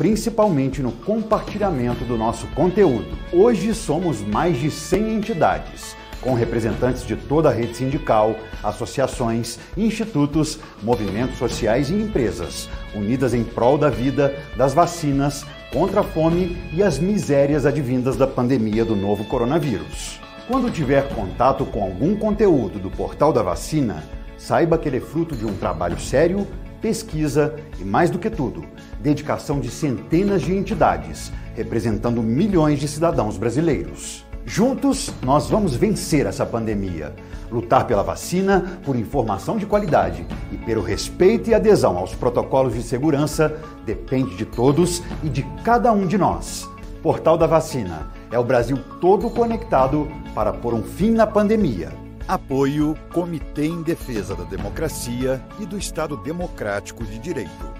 principalmente no compartilhamento do nosso conteúdo. Hoje somos mais de 100 entidades, com representantes de toda a rede sindical, associações, institutos, movimentos sociais e empresas, unidas em prol da vida, das vacinas, contra a fome e as misérias advindas da pandemia do novo coronavírus. Quando tiver contato com algum conteúdo do Portal da Vacina, Saiba que ele é fruto de um trabalho sério, pesquisa e, mais do que tudo, dedicação de centenas de entidades, representando milhões de cidadãos brasileiros. Juntos, nós vamos vencer essa pandemia, lutar pela vacina, por informação de qualidade e pelo respeito e adesão aos protocolos de segurança depende de todos e de cada um de nós. Portal da Vacina é o Brasil todo conectado para pôr um fim na pandemia. Apoio Comitê em Defesa da Democracia e do Estado Democrático de Direito.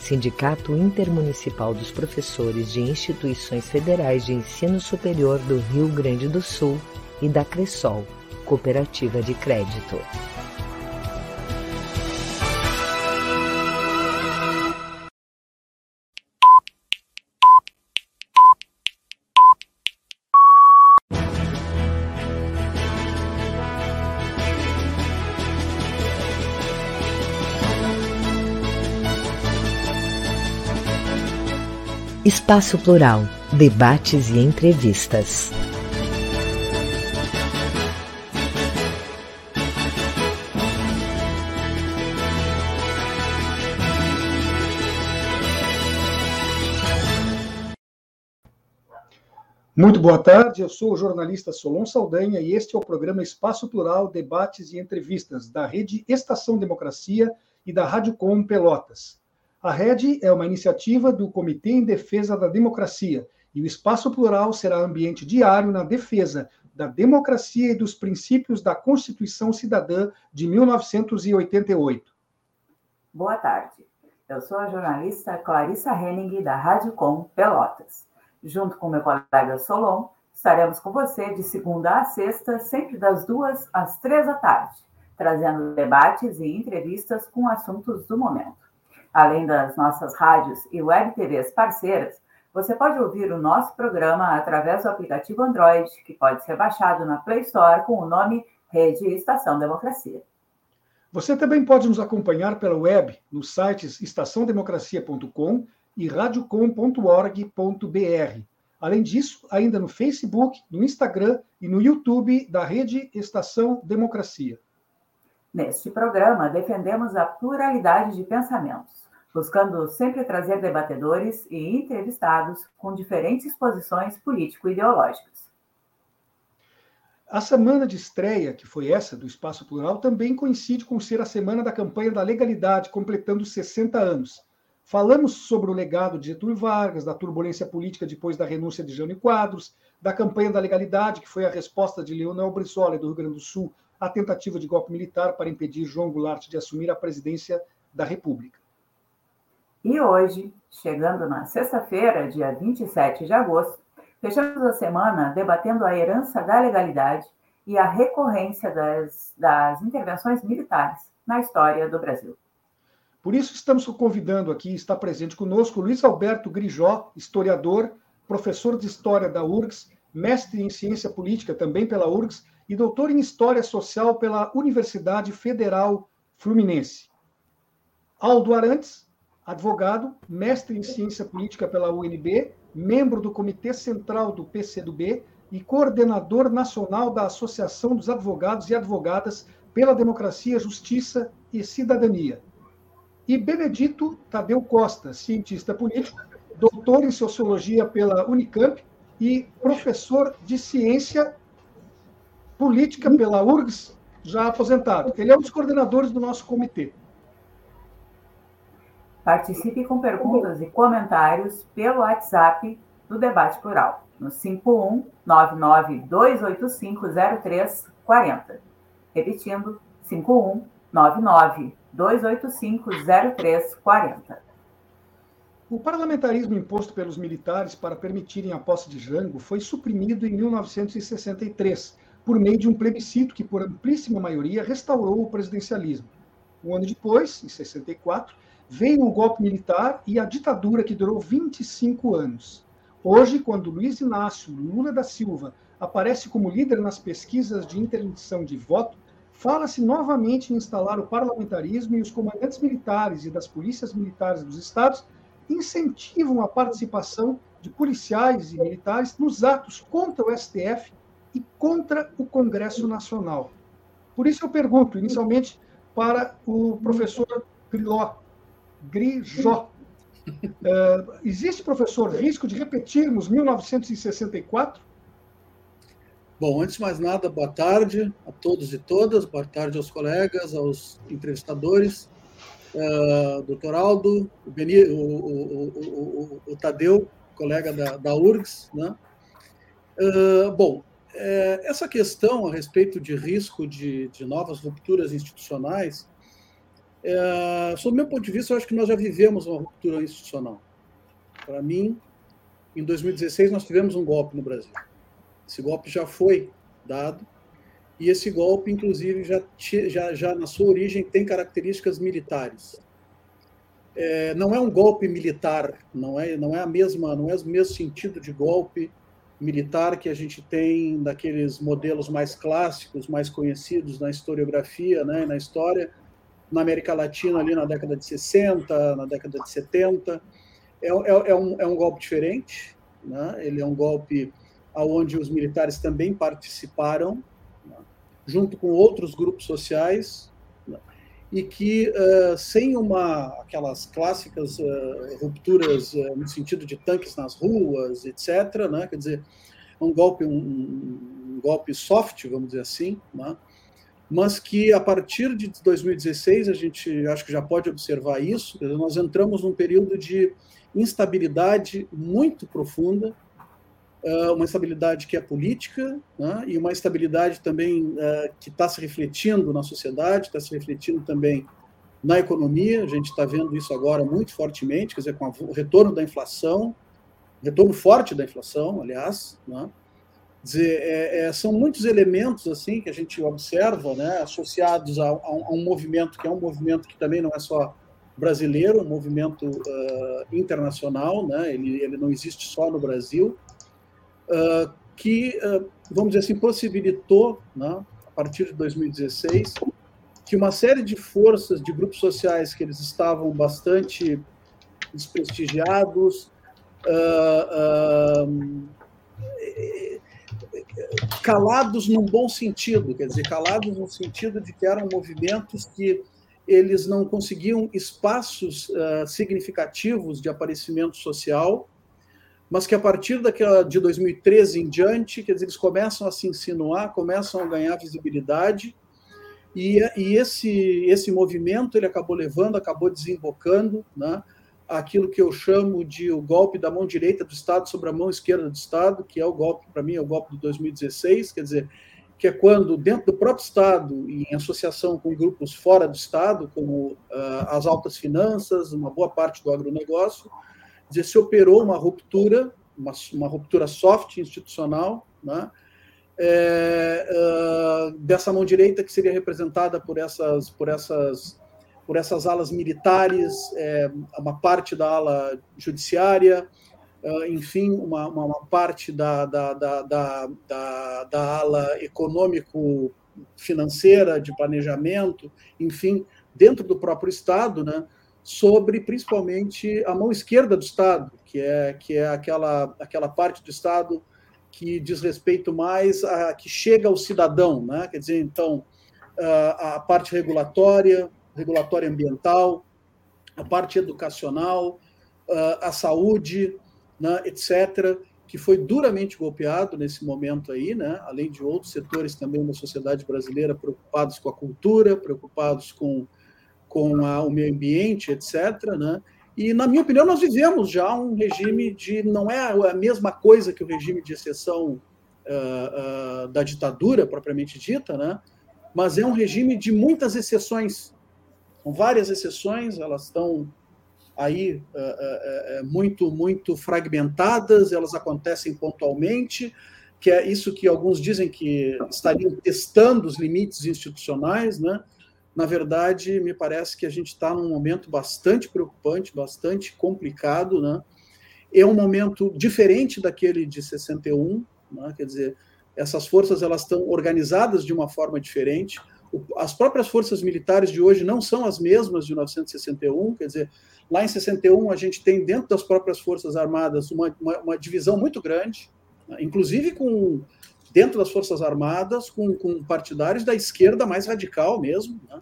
Sindicato Intermunicipal dos Professores de Instituições Federais de Ensino Superior do Rio Grande do Sul e da Cressol, Cooperativa de Crédito. Espaço Plural, debates e entrevistas. Muito boa tarde, eu sou o jornalista Solon Saldanha e este é o programa Espaço Plural, Debates e Entrevistas da Rede Estação Democracia e da Rádio Com Pelotas. A Rede é uma iniciativa do Comitê em Defesa da Democracia e o Espaço Plural será ambiente diário na defesa da democracia e dos princípios da Constituição Cidadã de 1988. Boa tarde. Eu sou a jornalista Clarissa Henning, da Rádio Com Pelotas. Junto com meu colega Solon, estaremos com você de segunda a sexta, sempre das duas às três da tarde, trazendo debates e entrevistas com assuntos do momento. Além das nossas rádios e web TVs parceiras, você pode ouvir o nosso programa através do aplicativo Android, que pode ser baixado na Play Store com o nome Rede Estação Democracia. Você também pode nos acompanhar pela web nos sites estaçãodemocracia.com e radiocom.org.br. Além disso, ainda no Facebook, no Instagram e no YouTube da Rede Estação Democracia. Neste programa, defendemos a pluralidade de pensamentos buscando sempre trazer debatedores e entrevistados com diferentes posições político-ideológicas. A semana de estreia, que foi essa do Espaço Plural, também coincide com ser a semana da campanha da legalidade, completando 60 anos. Falamos sobre o legado de Getúlio Vargas, da turbulência política depois da renúncia de Jânio Quadros, da campanha da legalidade, que foi a resposta de Leonel Brizola, do Rio Grande do Sul, à tentativa de golpe militar para impedir João Goulart de assumir a presidência da República. E hoje, Chegando na sexta-feira, dia 27 de agosto, fechamos a semana debatendo a herança da legalidade e a recorrência das, das intervenções militares na história do Brasil. Por isso, estamos convidando aqui, está presente conosco, Luiz Alberto Grijó, historiador, professor de História da URGS, mestre em Ciência Política também pela URGS e doutor em História Social pela Universidade Federal Fluminense. Aldo Arantes, advogado, mestre em Ciência Política pela UNB, membro do Comitê Central do PCdoB e coordenador nacional da Associação dos Advogados e Advogadas pela Democracia, Justiça e Cidadania e Benedito Tadeu Costa, cientista político, doutor em sociologia pela Unicamp e professor de ciência política pela URGS, já aposentado. Ele é um dos coordenadores do nosso comitê. Participe com perguntas e comentários pelo WhatsApp do Debate Plural, no 51992850340. Repetindo, 5199 285-0340. O parlamentarismo imposto pelos militares para permitirem a posse de Jango foi suprimido em 1963, por meio de um plebiscito que, por amplíssima maioria, restaurou o presidencialismo. Um ano depois, em 64, veio o golpe militar e a ditadura que durou 25 anos. Hoje, quando Luiz Inácio Lula da Silva aparece como líder nas pesquisas de interdição de voto, fala-se novamente em instalar o parlamentarismo e os comandantes militares e das polícias militares dos estados incentivam a participação de policiais e militares nos atos contra o STF e contra o Congresso Nacional. Por isso eu pergunto, inicialmente, para o professor Griló, Grijó. Uh, existe, professor, risco de repetirmos 1964? Bom, antes de mais nada, boa tarde a todos e todas, boa tarde aos colegas, aos entrevistadores, uh, doutor Aldo, o, Beni, o, o, o, Tadeu, colega da, da URGS. Né? Uh, bom, é, essa questão a respeito de risco de, de novas rupturas institucionais, é, sob meu ponto de vista, eu acho que nós já vivemos uma ruptura institucional. Para mim, em 2016, nós tivemos um golpe no Brasil. Esse golpe já foi dado e esse golpe, inclusive, já, já, já na sua origem tem características militares. É, não é um golpe militar, não é, não é a mesma, não é o mesmo sentido de golpe militar que a gente tem daqueles modelos mais clássicos, mais conhecidos na historiografia, né, na história, na América Latina ali na década de 60, na década de 70. É, é, é, um, é um golpe diferente, né? ele é um golpe aonde os militares também participaram, né, junto com outros grupos sociais, né, e que uh, sem uma aquelas clássicas uh, rupturas uh, no sentido de tanques nas ruas, etc., né, quer dizer, um golpe um, um golpe soft, vamos dizer assim, né, mas que a partir de 2016 a gente acho que já pode observar isso, nós entramos num período de instabilidade muito profunda uh, uma estabilidade que é política né, e uma estabilidade também uh, que está se refletindo na sociedade, está se refletindo também na economia. A gente está vendo isso agora muito fortemente, quer dizer, com o retorno da inflação, retorno forte da inflação, aliás, né, dizer, é, é, são muitos elementos assim que a gente observa, né, associados a, a, um, a, um, movimento que é um movimento que também não é só brasileiro, um movimento uh, internacional, né, ele, ele não existe só no Brasil, uh, que, uh, vamos dizer assim, possibilitou, né, a partir de 2016, que uma série de forças, de grupos sociais que eles estavam bastante desprestigiados, calados num bom sentido, quer dizer, calados no sentido de que eram movimentos que eles não conseguiam espaços uh, significativos de aparecimento social, mas que a partir daquela de 2013 em diante, quer dizer, eles começam a se insinuar, começam a ganhar visibilidade, e, e esse esse movimento ele acabou levando, acabou desembocando, né, aquilo que eu chamo de o golpe da mão direita do Estado sobre a mão esquerda do Estado, que é o golpe, para mim, é o golpe de 2016, quer dizer, que é quando, dentro do próprio Estado, em associação com grupos fora do Estado, como uh, as altas finanças, uma boa parte do agronegócio, dizer, se operou uma ruptura, uma, uma ruptura soft institucional, né? É, uh, dessa mão direita que seria representada por essas, por essas, por essas alas militares, é, uma parte da ala judiciária, uh, enfim, uma, uma, uma, parte da, da, da, da, ala econômico-financeira, de planejamento, enfim, dentro do próprio Estado, né? sobre principalmente a mão esquerda do Estado, que é, que é aquela, aquela parte do Estado que diz respeito mais a que chega ao cidadão, né? quer dizer, então, a parte regulatória, regulatória ambiental, a parte educacional, a saúde, né, etc., que foi duramente golpeado nesse momento aí, né, além de outros setores também da sociedade brasileira preocupados com a cultura, preocupados com com a, o meio ambiente, etc. Né? E, na minha opinião, nós vivemos já um regime de. não é a mesma coisa que o regime de exceção uh, uh, da ditadura, propriamente dita, né? mas é um regime de muitas exceções. São várias exceções, elas estão aí uh, muito, muito fragmentadas, elas acontecem pontualmente, que é isso que alguns dizem que estariam testando os limites institucionais, né? na verdade, me parece que a gente está num momento bastante preocupante, bastante complicado, né? É um momento diferente daquele de 61, né? quer dizer, essas forças elas estão organizadas de uma forma diferente. As próprias forças militares de hoje não são as mesmas de 1961, quer dizer, lá em 61 a gente tem dentro das próprias forças armadas uma, uma, uma divisão muito grande, né? inclusive com dentro das Forças Armadas com, com partidários da esquerda mais radical mesmo, né?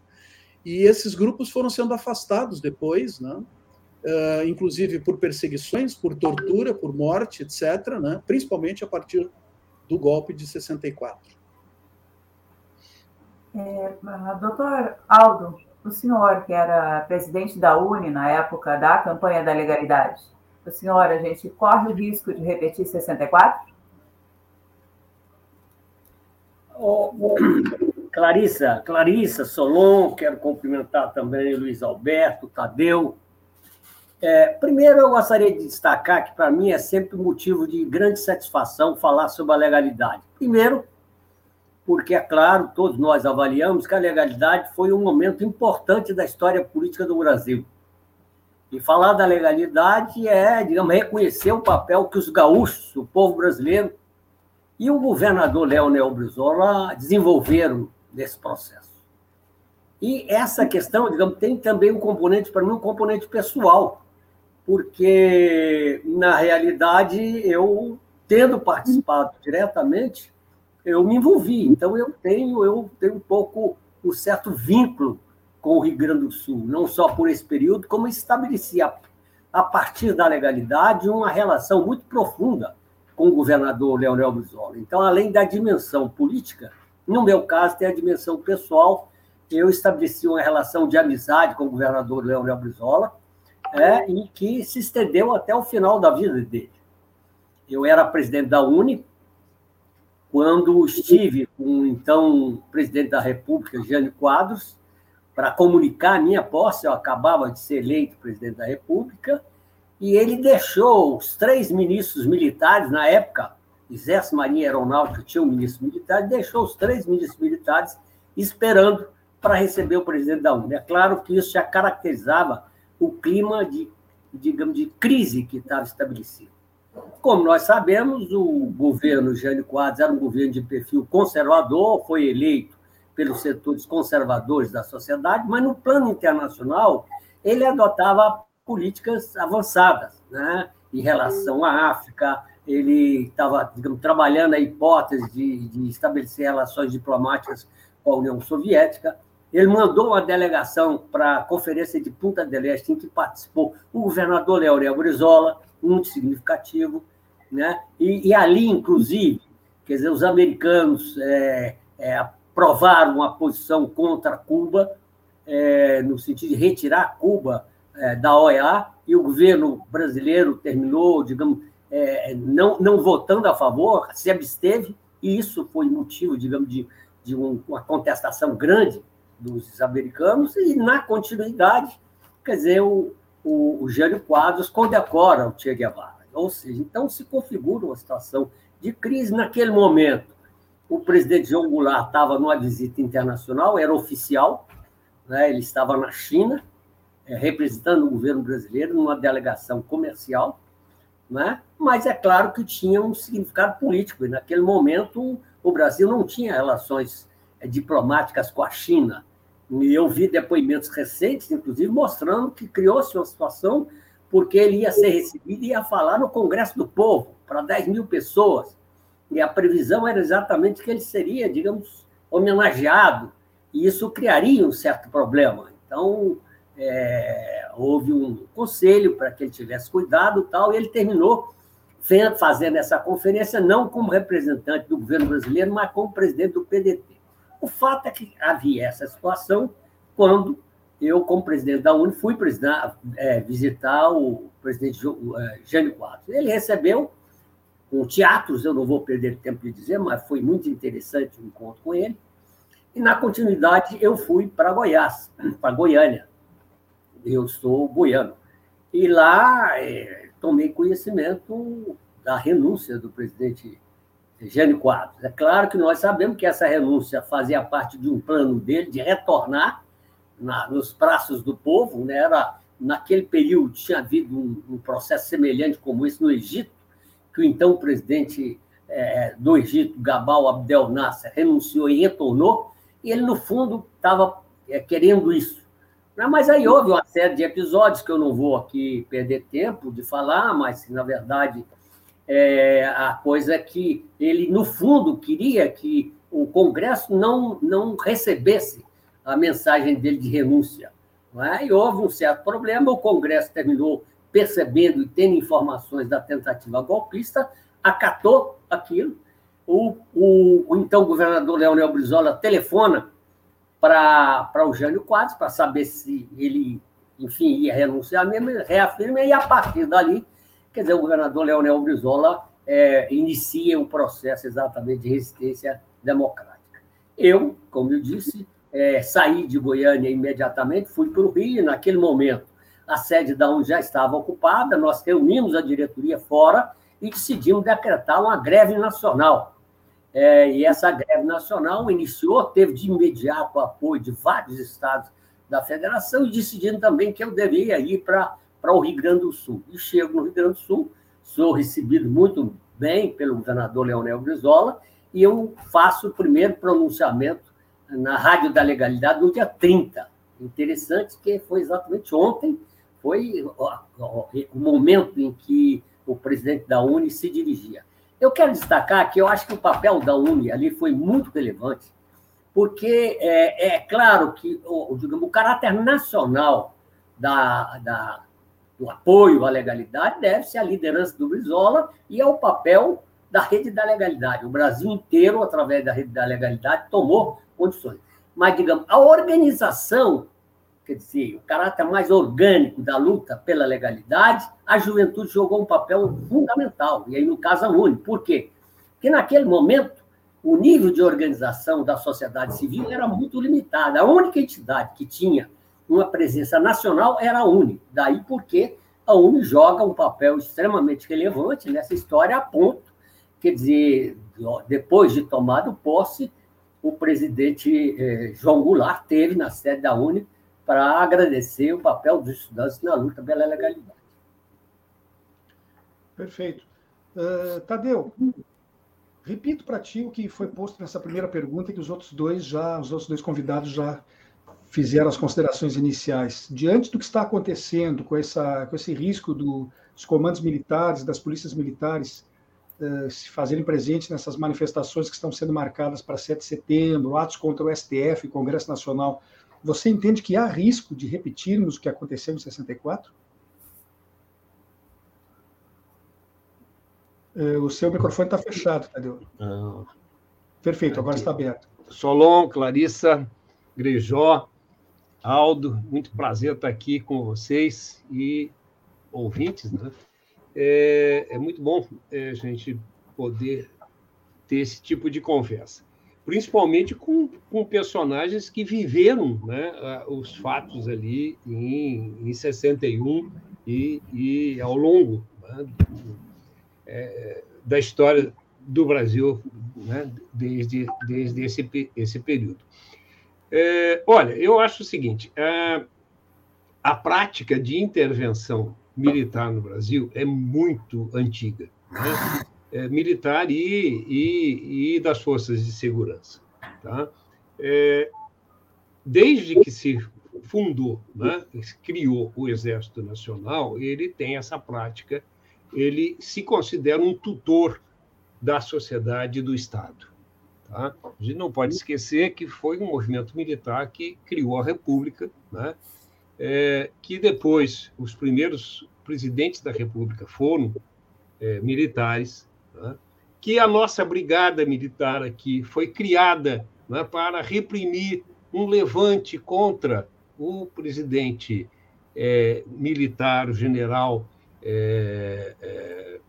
e esses grupos foram sendo afastados depois, né? Uh, inclusive por perseguições, por tortura, por morte, etc., né? principalmente a partir do golpe de 64. É, doutor Aldo, o senhor que era presidente da UNE na época da campanha da legalidade, o senhor, a gente corre o risco de repetir 64? Oh, oh, Clarissa, Clarissa, Solon, quero cumprimentar também Luiz Alberto, Tadeu. É, primeiro, eu gostaria de destacar que, para mim, é sempre motivo de grande satisfação falar sobre a legalidade. Primeiro, porque, é claro, todos nós avaliamos que a legalidade foi um momento importante da história política do Brasil. E falar da legalidade é, digamos, reconhecer o papel que os gaúchos, o povo brasileiro, e o governador Leonel Brizola desenvolveram nesse processo. E essa questão, digamos, tem também um componente, para mim, um componente pessoal, porque, na realidade, eu, tendo participado diretamente, eu me envolvi. Então, eu tenho, eu tenho um pouco um certo vínculo com o Rio Grande do Sul, não só por esse período, como estabeleci, a, a partir da legalidade, uma relação muito profunda com o governador Leonel Brizola. Então, além da dimensão política, no meu caso, tem a dimensão pessoal. Eu estabeleci uma relação de amizade com o governador Leonel Brizola, é, e que se estendeu até o final da vida dele. Eu era presidente da Uni, quando estive com o então presidente da República, Jânio Quadros, para comunicar a minha posse, eu acabava de ser eleito presidente da República, e ele deixou os três ministros militares, na época, Exército, Marinha e Aeronáutica tinha um ministro militar, deixou os três ministros militares esperando para receber o presidente da UNE. É claro que isso já caracterizava o clima de, digamos, de crise que estava estabelecido. Como nós sabemos, o governo Jânio Quadros era um governo de perfil conservador, foi eleito pelos setores conservadores da sociedade, mas no plano internacional ele adotava políticas avançadas, né? em relação à África. Ele estava trabalhando a hipótese de, de estabelecer relações diplomáticas com a União Soviética. Ele mandou uma delegação para a Conferência de Punta del Este, em que participou o governador Leonel Brizola, muito significativo, né? E, e, ali, inclusive, quer dizer, os americanos é, é, aprovaram uma posição contra Cuba, é, no sentido de retirar Cuba é, da OEA e o governo brasileiro terminou, digamos, é, não, não votando a favor, se absteve, e isso foi motivo, digamos, de, de um, uma contestação grande dos americanos, e na continuidade, quer dizer, o, o, o, Jânio Quadros condecora o Che Guevara. Ou seja, então se configura uma situação de crise naquele momento. O presidente João Goulart estava numa visita internacional, era oficial, né? ele estava na China, é, representando o governo brasileiro numa delegação comercial, né? mas é claro que tinha um significado político, e naquele momento o Brasil não tinha relações é, diplomáticas com a China. E eu vi depoimentos recentes, inclusive, mostrando que criou-se uma situação porque ele ia ser recebido e ia falar no Congresso do Povo, para 10 mil pessoas. E a previsão era exatamente que ele seria, digamos, homenageado, e isso criaria um certo problema. Então, é, houve um conselho para que ele tivesse cuidado tal, e ele terminou fazendo essa conferência não como representante do governo brasileiro, mas como presidente do PDT. O fato é que havia essa situação quando eu, como presidente da Uni, fui é, visitar o presidente é, Jânio Quadros. Ele recebeu com teatros, eu não vou perder tempo de dizer, mas foi muito interessante o encontro com ele. E, na continuidade, eu fui para Goiás, para Goiânia. Eu sou goiano. E lá é, tomei conhecimento da renúncia do presidente Jânio Quadros. É claro que nós sabemos que essa renúncia fazia parte de um plano dele de retornar na, nos braços do povo. Né? Era, naquele período tinha havido um, um processo semelhante como esse no Egito, que o então presidente é, do Egito, Gabal Abdel Nasser, renunciou e retornou, e ele, no fundo, estava é, querendo isso. Né? Mas aí houve uma série de episódios que eu não vou aqui perder tempo de falar, mas, na verdade, é, a coisa é que ele, no fundo, queria que o Congresso não, não recebesse a mensagem dele de renúncia. É? E houve um certo problema, o Congresso terminou percebendo e tendo informações da tentativa golpista, acatou aquilo. O, o, o então governador Leonel Brizola telefona para o Jânio Quadros para saber se ele, enfim, ia renunciar mesmo, reafirma, e a partir dali, quer dizer, o governador Leonel Brizola é, inicia um processo exatamente de resistência democrática. Eu, como eu disse, é, saí de Goiânia imediatamente, fui para o Rio, naquele momento a sede da UNE já estava ocupada, nós reunimos a diretoria fora e decidimos decretar uma greve nacional. É, e essa greve nacional iniciou, teve de imediato apoio de vários estados da federação e decidindo também que eu deveria ir para o Rio Grande do Sul. E chego no Rio Grande do Sul, sou recebido muito bem pelo governador Leonel Brizola e eu faço o primeiro pronunciamento na Rádio da Legalidade no dia 30. Interessante que foi exatamente ontem, foi o momento em que o presidente da Uni se dirigia. Eu quero destacar que eu acho que o papel da Uni ali foi muito relevante, porque é, é claro que o, digamos, o caráter nacional da, da, do apoio à legalidade deve-se à liderança do Brizola e ao papel da rede da legalidade. O Brasil inteiro, através da rede da legalidade, tomou condições. Mas, digamos, a organização quer dizer, o caráter mais orgânico da luta pela legalidade, a juventude jogou um papel fundamental, e aí no caso a UNE. Por quê? Porque naquele momento, o nível de organização da sociedade civil era muito limitado. A única entidade que tinha uma presença nacional era a UNE. Daí porque a UNE joga um papel extremamente relevante nessa história, a ponto, quer dizer, depois de tomado posse, o presidente eh, João Goulart teve na sede da UNE para agradecer o papel dos estudantes na luta pela legalidade. Perfeito. Uh, Tadeu, repito para ti o que foi posto nessa primeira pergunta que os outros dois já, os outros dois convidados já fizeram as considerações iniciais. Diante do que está acontecendo com, essa, com esse risco do, dos comandos militares, das polícias militares uh, se fazerem presentes nessas manifestações que estão sendo marcadas para 7 de setembro, atos contra o STF, Congresso Nacional, você entende que há risco de repetirmos o que aconteceu em 64? É, o seu microfone está fechado, Tadeu. Ah, Perfeito, agora está aberto. Solon, Clarissa, Grejó, Aldo, muito prazer estar aqui com vocês e ouvintes. Né? É, é muito bom é, a gente poder ter esse tipo de conversa. principalmente com, com personagens que viveram né, os fatos ali em, em 61 e, e ao longo né, é, da história do Brasil né, desde, desde esse, esse período. É, olha, eu acho o seguinte: a, a prática de intervenção militar no Brasil é muito antiga. Né? É, militar e, e, e, das forças de segurança. Tá? É, desde que se fundou, né, criou o Exército Nacional, ele tem essa prática, ele se considera um tutor da sociedade e do Estado. Tá? A gente não pode esquecer que foi um movimento militar que criou a República, né? É, que depois os primeiros presidentes da República foram é, militares, né? que a nossa brigada militar aqui foi criada né, para reprimir um levante contra o presidente é, militar, o general é, é,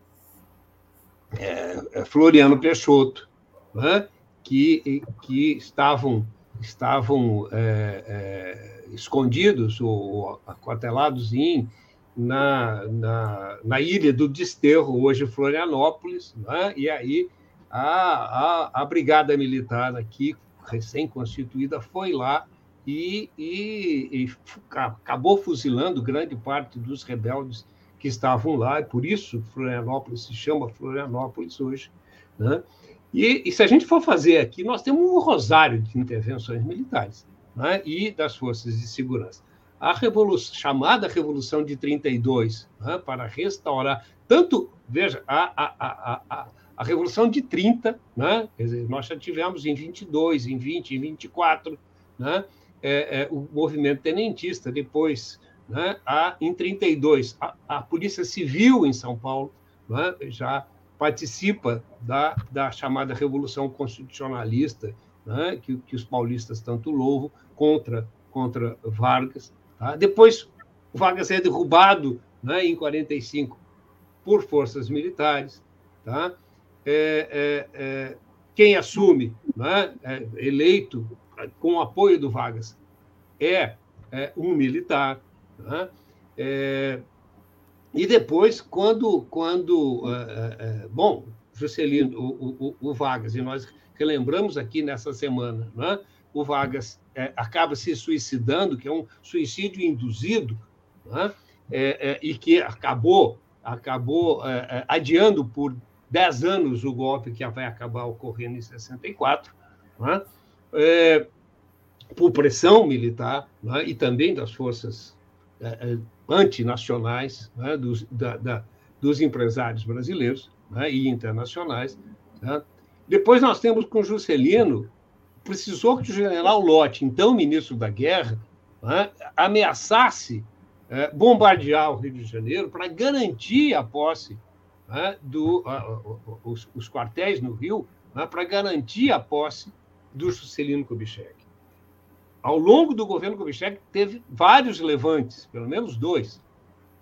é, Floriano Peixoto, né? Que, que estavam, estavam é, é, escondidos ou aquartelados em, na, na, na, ilha do Desterro, hoje Florianópolis, né? e aí a, a, a Brigada Militar aqui, recém-constituída, foi lá e, e, e, acabou fuzilando grande parte dos rebeldes que estavam lá, e por isso Florianópolis se chama Florianópolis hoje. Né? E, e, se a gente for fazer aqui, nós temos um rosário de intervenções militares né? e das forças de segurança. A revolução, chamada Revolução de 32, né? para restaurar, tanto, veja, a, a, a, a, Revolução de 30, né? Dizer, nós já tivemos em 22, em 20, em 24, né? É, é, o movimento tenentista, depois, né? a, em 32, a, a Polícia Civil em São Paulo né? já participa da, da chamada Revolução Constitucionalista, né, que, que os paulistas tanto louvam, contra, contra Vargas. Tá? Depois, Vargas é derrubado né, em 45 por forças militares. Tá? É, é, é, quem assume, né, é eleito com o apoio do Vargas, é, é um militar. Né? É, e depois, quando, quando é, é, bom, Juscelino, o, o, o, Vargas, e nós relembramos aqui nessa semana, né? o Vargas é, acaba se suicidando, que é um suicídio induzido, né? e que acabou, acabou adiando por 10 anos o golpe que vai acabar ocorrendo em 64, né? por pressão militar né? e também das forças antinacionais né, dos, da, da, dos empresários brasileiros né, e internacionais. Né. Depois nós temos com Juscelino, precisou que o general Lott, então ministro da Guerra, né, ameaçasse é, bombardear o Rio de Janeiro para garantir a posse né, os, quartéis no Rio, né, para garantir a posse do Juscelino Kubitschek ao longo do governo Kubitschek, teve vários levantes, pelo menos dois,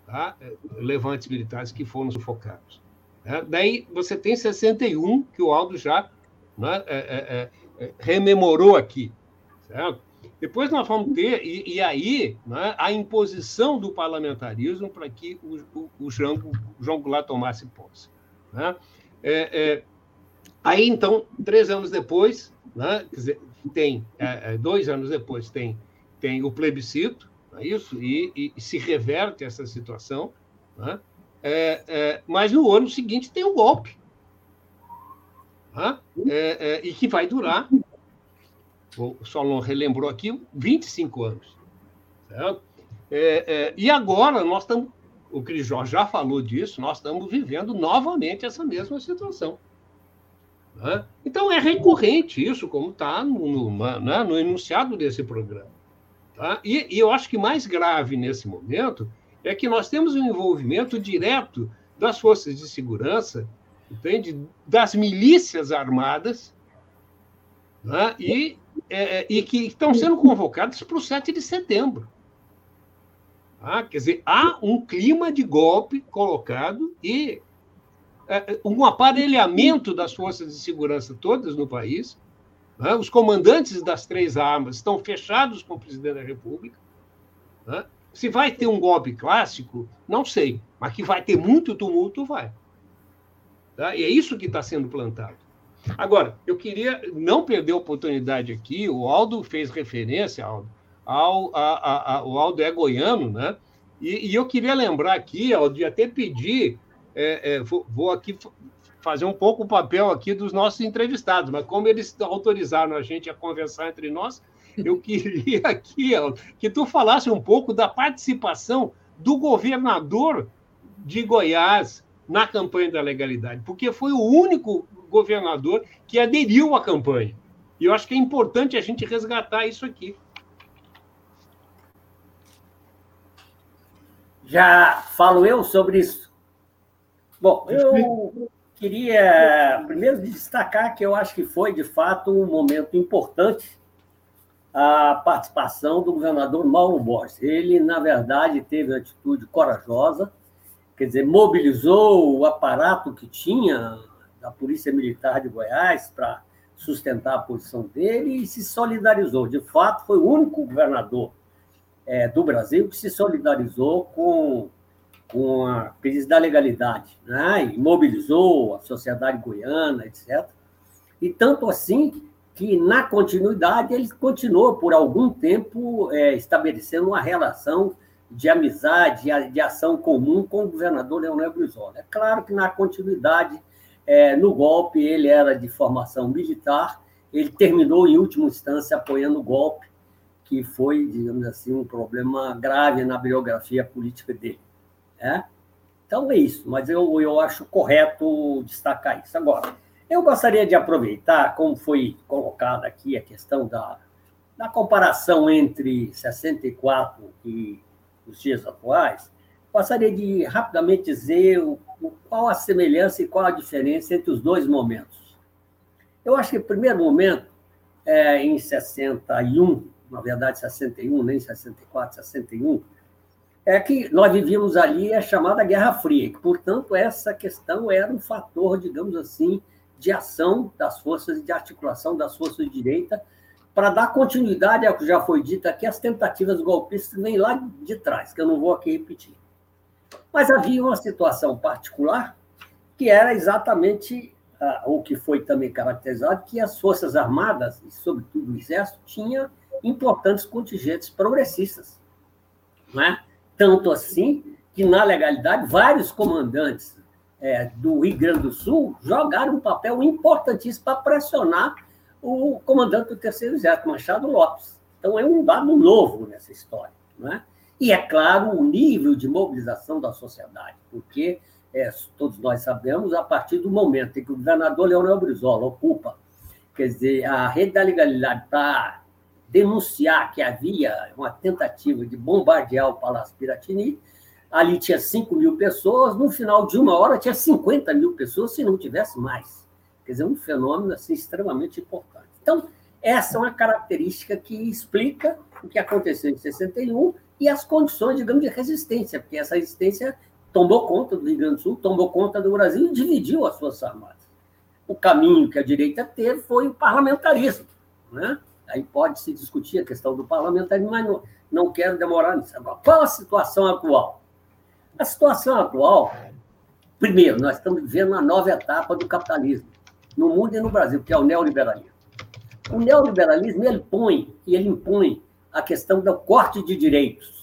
tá? levantes militares que foram sufocados. É, daí você tem 61, que o Aldo já né, é, é, é, é, rememorou aqui. Certo? Depois nós vamos ter, e, e aí, né, a imposição do parlamentarismo para que o, o, o, o João Goulart tomasse posse. Né? É, aí, então, três anos depois, né, dizer, tem, é, é, dois anos depois, tem, tem o plebiscito, é isso? E, e, se reverte essa situação. Né? É, mas no ano seguinte tem o golpe. Né? E que vai durar, o Solon relembrou aqui, 25 anos. Certo? e agora nós estamos, o Crisjó já falou disso, nós estamos vivendo novamente essa mesma situação. Então, é recorrente isso, como está no, no, né, no, enunciado desse programa. Tá? E, e, eu acho que mais grave nesse momento é que nós temos um envolvimento direto das forças de segurança, entende? das milícias armadas, né? e, é, é e que estão sendo convocadas para o 7 de setembro. Tá? Quer dizer, há um clima de golpe colocado e um aparelhamento das forças de segurança todas no país, Né? Os comandantes das três armas estão fechados com o presidente da República. Né? Se vai ter um golpe clássico, não sei, mas que vai ter muito tumulto, vai. Tá? E é isso que está sendo plantado. Agora, eu queria não perder a oportunidade aqui, o Aldo fez referência, Aldo, ao, a, a, a, o Aldo é goiano, né? E, e, eu queria lembrar aqui, Aldo, de até pedir, é, é, vou, aqui fazer um pouco o papel aqui dos nossos entrevistados, mas como eles autorizaram a gente a conversar entre nós, eu queria aqui que tu falasse um pouco da participação do governador de Goiás na campanha da legalidade, porque foi o único governador que aderiu à campanha. E eu acho que é importante a gente resgatar isso aqui. Já falo eu sobre isso. Bom, eu queria primeiro destacar que eu acho que foi, de fato, um momento importante a participação do governador Mauro Borges. Ele, na verdade, teve uma atitude corajosa, quer dizer, mobilizou o aparato que tinha da Polícia Militar de Goiás para sustentar a posição dele e se solidarizou. De fato, foi o único governador é, do Brasil que se solidarizou com, com a crise da legalidade, né? mobilizou a sociedade goiana, etc. E tanto assim que, na continuidade, ele continuou por algum tempo é, estabelecendo uma relação de amizade, de ação comum com o governador Leonel Brizola. É claro que, na continuidade, é, no golpe, ele era de formação militar, ele terminou, em última instância, apoiando o golpe, que foi, digamos assim, um problema grave na biografia política dele. Né? Então é isso, mas eu, eu acho correto destacar isso. Agora, eu gostaria de aproveitar, como foi colocada aqui a questão da, da comparação entre 64 e os dias atuais, gostaria de rapidamente dizer o, o, qual a semelhança e qual a diferença entre os dois momentos. Eu acho que o primeiro momento, é, em 61, na verdade 61, nem 64, 61, é que nós vivíamos ali a chamada Guerra Fria, que, portanto, essa questão era um fator, digamos assim, de ação das forças de articulação das forças de direita para dar continuidade ao que já foi dito aqui, as tentativas golpistas vêm lá de trás, que eu não vou aqui repetir. Mas havia uma situação particular que era exatamente uh, o que foi também caracterizado, que as Forças Armadas, e sobretudo o Exército, tinha importantes contingentes progressistas. Não é? Tanto assim que, na legalidade, vários comandantes é, do Rio Grande do Sul jogaram um papel importantíssimo para pressionar o comandante do Terceiro Exército, Machado Lopes. Então, é um dado novo nessa história. Não é? E, é claro, o nível de mobilização da sociedade, porque é, todos nós sabemos, a partir do momento em que o governador Leonel Brizola ocupa, quer dizer, a rede da legalidade para denunciar que havia uma tentativa de bombardear o Palácio Piratini, ali tinha 5 mil pessoas, no final de uma hora tinha 50 mil pessoas, se não tivesse mais. Quer dizer, um fenômeno assim, extremamente importante. Então, essa é uma característica que explica o que aconteceu em 61 e as condições, digamos, de resistência, porque essa resistência tomou conta do Rio Grande do Sul, tomou conta do Brasil e dividiu as Forças Armadas. O caminho que a direita teve foi o parlamentarismo. Né? Aí pode-se discutir a questão do parlamentarismo, mas não, não quero demorar nisso. Agora, qual a situação atual? A situação atual, primeiro, nós estamos vivendo uma nova etapa do capitalismo, no mundo e no Brasil, que é o neoliberalismo. O neoliberalismo ele põe e ele impõe a questão do corte de direitos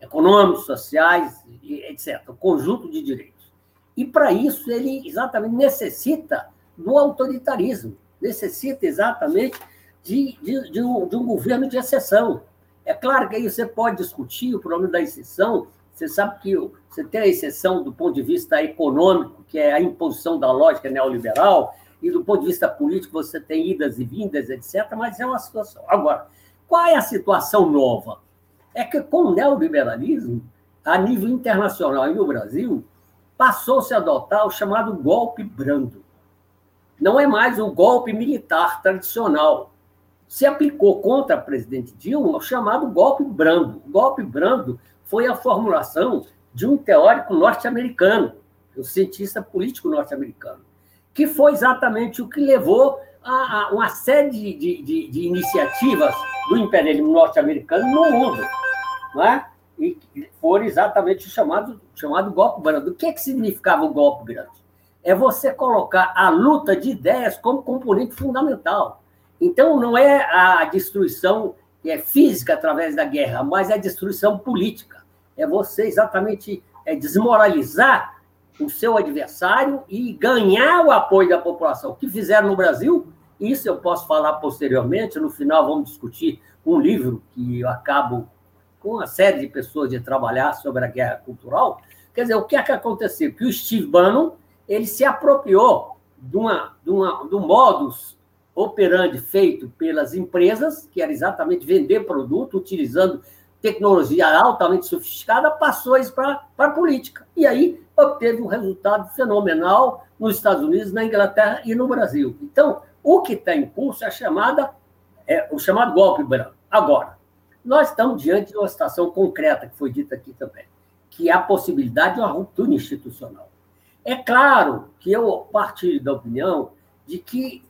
econômicos, sociais, etc., o conjunto de direitos. E, para isso, ele exatamente necessita do autoritarismo, necessita exatamente de, de, de, um, de um governo de exceção. É claro que aí você pode discutir o problema da exceção, você sabe que você tem a exceção do ponto de vista econômico, que é a imposição da lógica neoliberal, e do ponto de vista político você tem idas e vindas, etc., mas é uma situação. Agora, qual é a situação nova? É que com o neoliberalismo, a nível internacional e no Brasil, passou-se a adotar o chamado golpe brando. Não é mais o golpe militar tradicional. Se aplicou contra a presidente Dilma o chamado golpe brando. O golpe brando foi a formulação de um teórico norte-americano, um cientista político norte-americano, que foi exatamente o que levou uma série de, de, de iniciativas do imperialismo norte-americano no mundo, não é? e foram exatamente o chamado, chamado golpe grande. O que, é que significava o golpe grande? É você colocar a luta de ideias como componente fundamental. Então, não é a destruição é física através da guerra, mas é a destruição política. É você exatamente é desmoralizar o seu adversário e ganhar o apoio da população. O que fizeram no Brasil, isso eu posso falar posteriormente, no final vamos discutir um livro que eu acabo com uma série de pessoas de trabalhar sobre a guerra cultural. Quer dizer, o que é que aconteceu? Que o Steve Bannon ele se apropriou de, uma, de, uma, de um modus operandi feito pelas empresas, que era exatamente vender produto utilizando tecnologia altamente sofisticada, passou isso para a política. E aí obteve um resultado fenomenal nos Estados Unidos, na Inglaterra e no Brasil. Então, o que está em curso é, chamada, é o chamado golpe branco. Agora, nós estamos diante de uma situação concreta, que foi dita aqui também, que é a possibilidade de uma ruptura institucional. É claro que eu partilho da opinião de que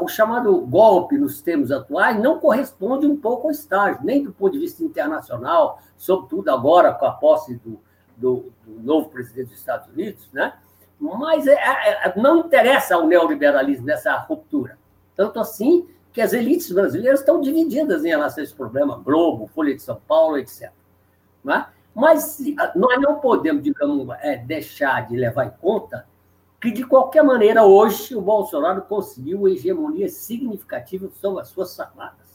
o chamado golpe nos termos atuais não corresponde um pouco ao estágio, nem do ponto de vista internacional, sobretudo agora com a posse do, do, do novo presidente dos Estados Unidos, né? mas é, é, é não interessa ao neoliberalismo nessa ruptura. Tanto assim que as elites brasileiras estão divididas em relação a esse problema, Globo, Folha de São Paulo, etc. Né? Mas nós não podemos, digamos, é, deixar de levar em conta que, de qualquer maneira, hoje o Bolsonaro conseguiu uma hegemonia significativa sobre as Forças Armadas.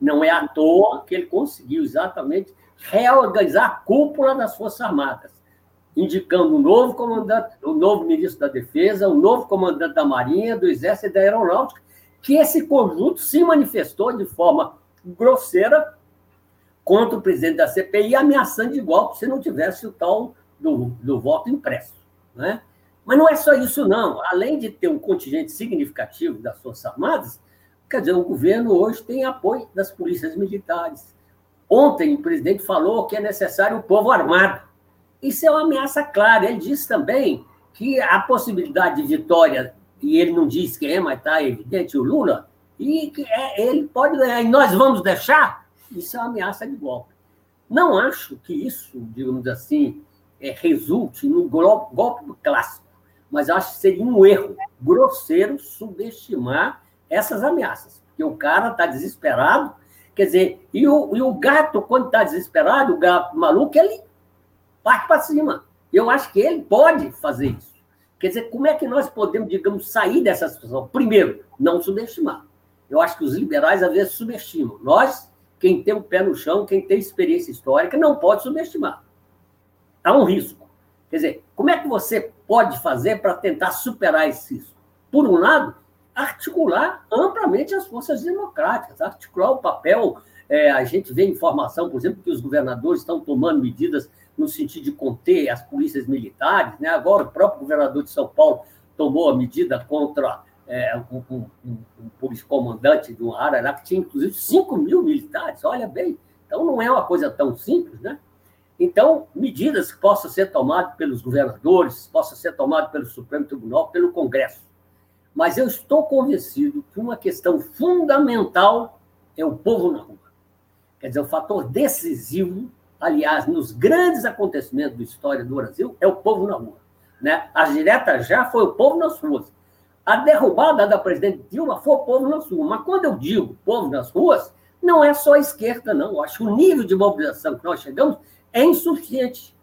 Não é à toa que ele conseguiu exatamente reorganizar a cúpula das Forças Armadas, indicando um novo comandante, um novo ministro da Defesa, um novo comandante da Marinha, do Exército e da Aeronáutica, que esse conjunto se manifestou de forma grosseira contra o presidente da CPI, ameaçando de golpe se não tivesse o tal do, do voto impresso. Né? Mas não é só isso, não. Além de ter um contingente significativo das Forças Armadas, quer dizer, o governo hoje tem apoio das polícias militares. Ontem o presidente falou que é necessário o povo armado. Isso é uma ameaça clara. Ele disse também que a possibilidade de vitória e ele não diz quem é, mas está evidente, o Lula, e que é, ele pode ganhar, e nós vamos deixar, isso é uma ameaça de golpe. Não acho que isso, digamos assim, é, resulte no golpe clássico, mas acho que seria um erro grosseiro subestimar essas ameaças, porque o cara está desesperado, quer dizer, e o, e o gato, quando está desesperado, o gato maluco, ele parte para cima. Eu acho que ele pode fazer isso. Quer dizer, como é que nós podemos, digamos, sair dessa situação? Primeiro, não subestimar. Eu acho que os liberais, às vezes, subestimam. Nós, quem tem o pé no chão, quem tem experiência histórica, não pode subestimar. Há um risco. Quer dizer, como é que você pode fazer para tentar superar esse risco? Por um lado, articular amplamente as forças democráticas, articular o papel. É, a gente vê informação, por exemplo, que os governadores estão tomando medidas no sentido de conter as polícias militares. Né? Agora, o próprio governador de São Paulo tomou a medida contra é, um, um, um, um comandante de uma área lá que tinha, inclusive, 5 mil militares. Olha bem, então não é uma coisa tão simples, né? Então, medidas que possam ser tomadas pelos governadores, possam ser tomadas pelo Supremo Tribunal, pelo Congresso. Mas eu estou convencido que uma questão fundamental é o povo na rua. Quer dizer, o fator decisivo aliás, nos grandes acontecimentos da história do Brasil, é o povo na rua. Né? A direta já foi o povo nas ruas. A derrubada da presidente Dilma foi o povo nas ruas. Mas quando eu digo povo nas ruas, não é só a esquerda, não. Eu acho que o nível de mobilização que nós chegamos é insuficiente.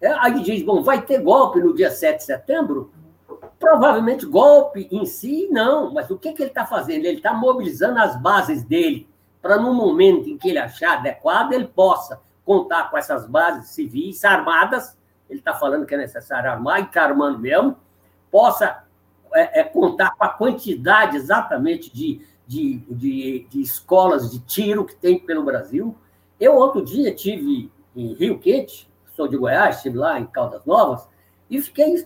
É, aí diz, bom, vai ter golpe no dia 7 de setembro? Provavelmente golpe em si, não. Mas o que, que ele está fazendo? Ele está mobilizando as bases dele para, no momento em que ele achar adequado, ele possa contar com essas bases civis armadas, ele está falando que é necessário armar, e está armando mesmo, possa é, é, contar com a quantidade exatamente de, de, de, de, escolas de tiro que tem pelo Brasil. Eu, outro dia, tive em Rio Quente, sou de Goiás, estive lá em Caldas Novas, e fiquei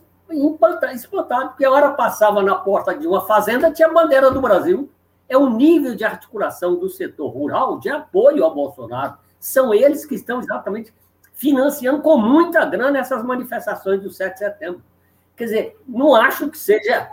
espantado, porque a hora passava na porta de uma fazenda, tinha a bandeira do Brasil. É o nível de articulação do setor rural de apoio ao Bolsonaro são eles que estão exatamente financiando com muita grana essas manifestações do 7 de setembro. Quer dizer, não acho que seja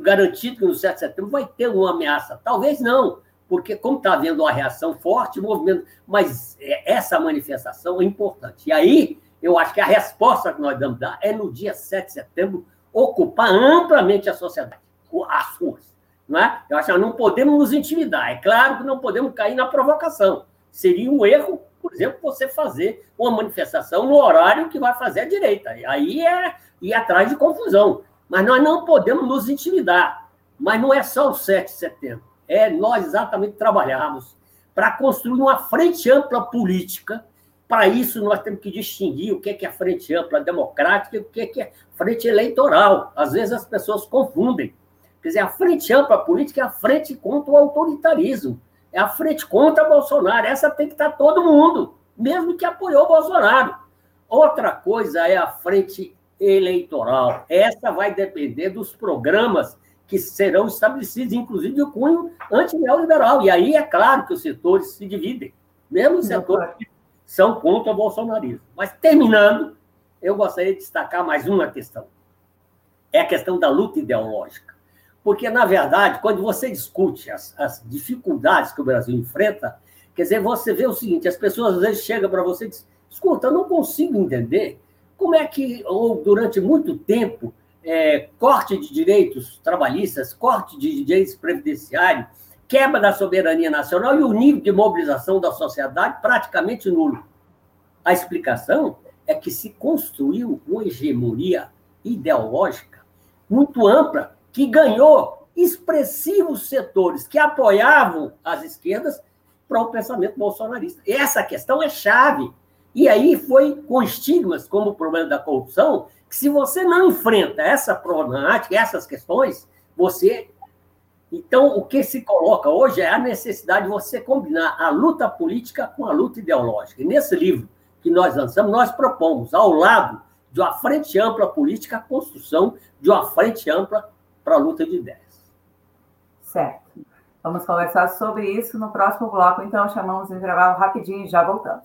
garantido que no 7 de setembro vai ter uma ameaça. Talvez não, porque como está havendo uma reação forte, movimento, mas é, essa manifestação é importante. E aí, eu acho que a resposta que nós vamos dar é no dia 7 de setembro ocupar amplamente a sociedade, as ruas. Não é? Eu acho que nós não podemos nos intimidar. É claro que não podemos cair na provocação. Seria um erro, por exemplo, você fazer uma manifestação no horário que vai fazer a direita. Aí é ir atrás de confusão. Mas nós não podemos nos intimidar. Mas não é só o 7 de setembro. É nós exatamente trabalharmos para construir uma frente ampla política. Para isso, nós temos que distinguir o que é, é frente ampla democrática e o que é frente eleitoral. Às vezes as pessoas confundem. Quer dizer, a frente ampla política é a frente contra o autoritarismo. É a frente contra Bolsonaro. Essa tem que estar todo mundo, mesmo que apoiou Bolsonaro. Outra coisa é a frente eleitoral. Essa vai depender dos programas que serão estabelecidos, inclusive de cunho anti-neoliberal. E aí é claro que os setores se dividem, mesmo os setores que são contra o bolsonarismo. Mas, terminando, eu gostaria de destacar mais uma questão. É a questão da luta ideológica. Porque, na verdade, quando você discute as, as dificuldades que o Brasil enfrenta, quer dizer, você vê o seguinte: as pessoas às vezes chegam para você e dizem, escuta, eu não consigo entender como é que, ou durante muito tempo, é, corte de direitos trabalhistas, corte de direitos previdenciários, quebra da soberania nacional e o nível de mobilização da sociedade praticamente nulo. A explicação é que se construiu uma hegemonia ideológica muito ampla que ganhou expressivos setores que apoiavam as esquerdas para o pensamento bolsonarista. Essa questão é chave. E aí foi com estigmas, como o problema da corrupção, se você não enfrenta essa problemática, essas questões, você. Então, o que se coloca hoje é a necessidade de você combinar a luta política com a luta ideológica. E nesse livro que nós lançamos, nós propomos, ao lado de uma frente ampla política, a construção de uma frente ampla para a luta de ideias. Certo. Vamos conversar sobre isso no próximo bloco, então chamamos o intervalo rapidinho e já voltamos.